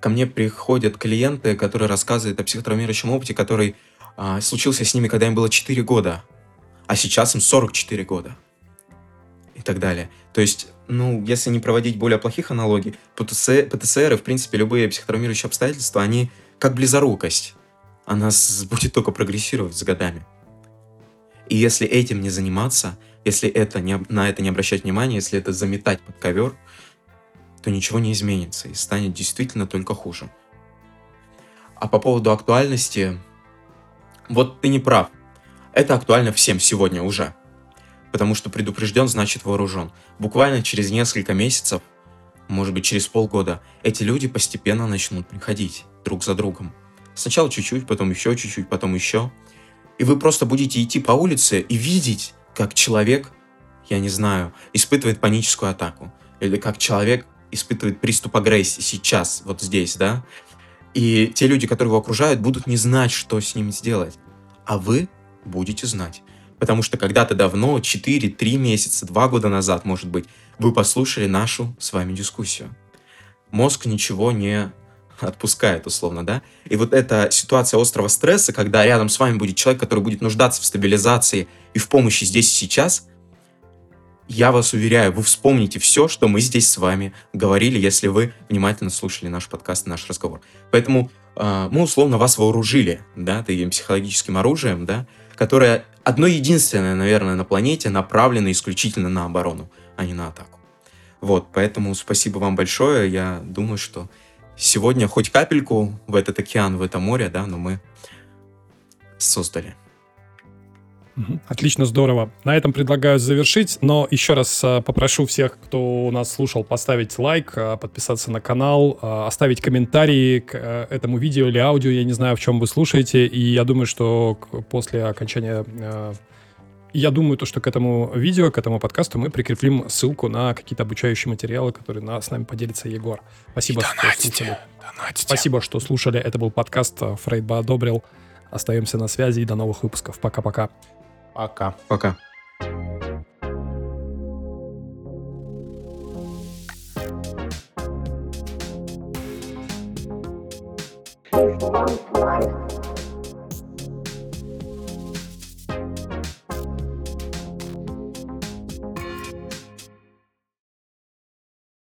ко мне приходят клиенты, которые рассказывают о психотравмирующем опыте, который а, случился с ними, когда им было 4 года, а сейчас им 44 года. И так далее. То есть, ну, если не проводить более плохих аналогий, ПТС, ПТСР и, в принципе, любые психотравмирующие обстоятельства, они как близорукость. Она будет только прогрессировать с годами. И если этим не заниматься, если это не, на это не обращать внимания, если это заметать под ковер, то ничего не изменится и станет действительно только хуже. А по поводу актуальности, вот ты не прав. Это актуально всем сегодня уже. Потому что предупрежден значит вооружен. Буквально через несколько месяцев, может быть через полгода, эти люди постепенно начнут приходить друг за другом. Сначала чуть-чуть, потом еще чуть-чуть, потом еще. И вы просто будете идти по улице и видеть, как человек, я не знаю, испытывает паническую атаку. Или как человек испытывает приступ агрессии сейчас, вот здесь, да, и те люди, которые его окружают, будут не знать, что с ним сделать. А вы будете знать. Потому что когда-то давно, 4, 3 месяца, 2 года назад, может быть, вы послушали нашу с вами дискуссию. Мозг ничего не отпускает, условно, да? И вот эта ситуация острого стресса, когда рядом с вами будет человек, который будет нуждаться в стабилизации и в помощи здесь и сейчас – я вас уверяю, вы вспомните все, что мы здесь с вами говорили, если вы внимательно слушали наш подкаст, наш разговор. Поэтому э, мы условно вас вооружили, да, таким психологическим оружием, да, которое одно единственное, наверное, на планете направлено исключительно на оборону, а не на атаку. Вот, поэтому спасибо вам большое. Я думаю, что сегодня хоть капельку в этот океан, в это море, да, но мы создали. Отлично, здорово. На этом предлагаю завершить, но еще раз а, попрошу всех, кто нас слушал, поставить лайк, а, подписаться на канал, а, оставить комментарии к а, этому видео или аудио, я не знаю, в чем вы слушаете, и я думаю, что после окончания... Я думаю, то, что к этому видео, к этому подкасту мы прикрепим ссылку на какие-то обучающие материалы, которые на, с нами поделится Егор. Спасибо, что слушали. Спасибо, что слушали. Это был подкаст Фрейд бы одобрил. Остаемся на связи и до новых выпусков. Пока-пока. Пока. Пока. Choose one life.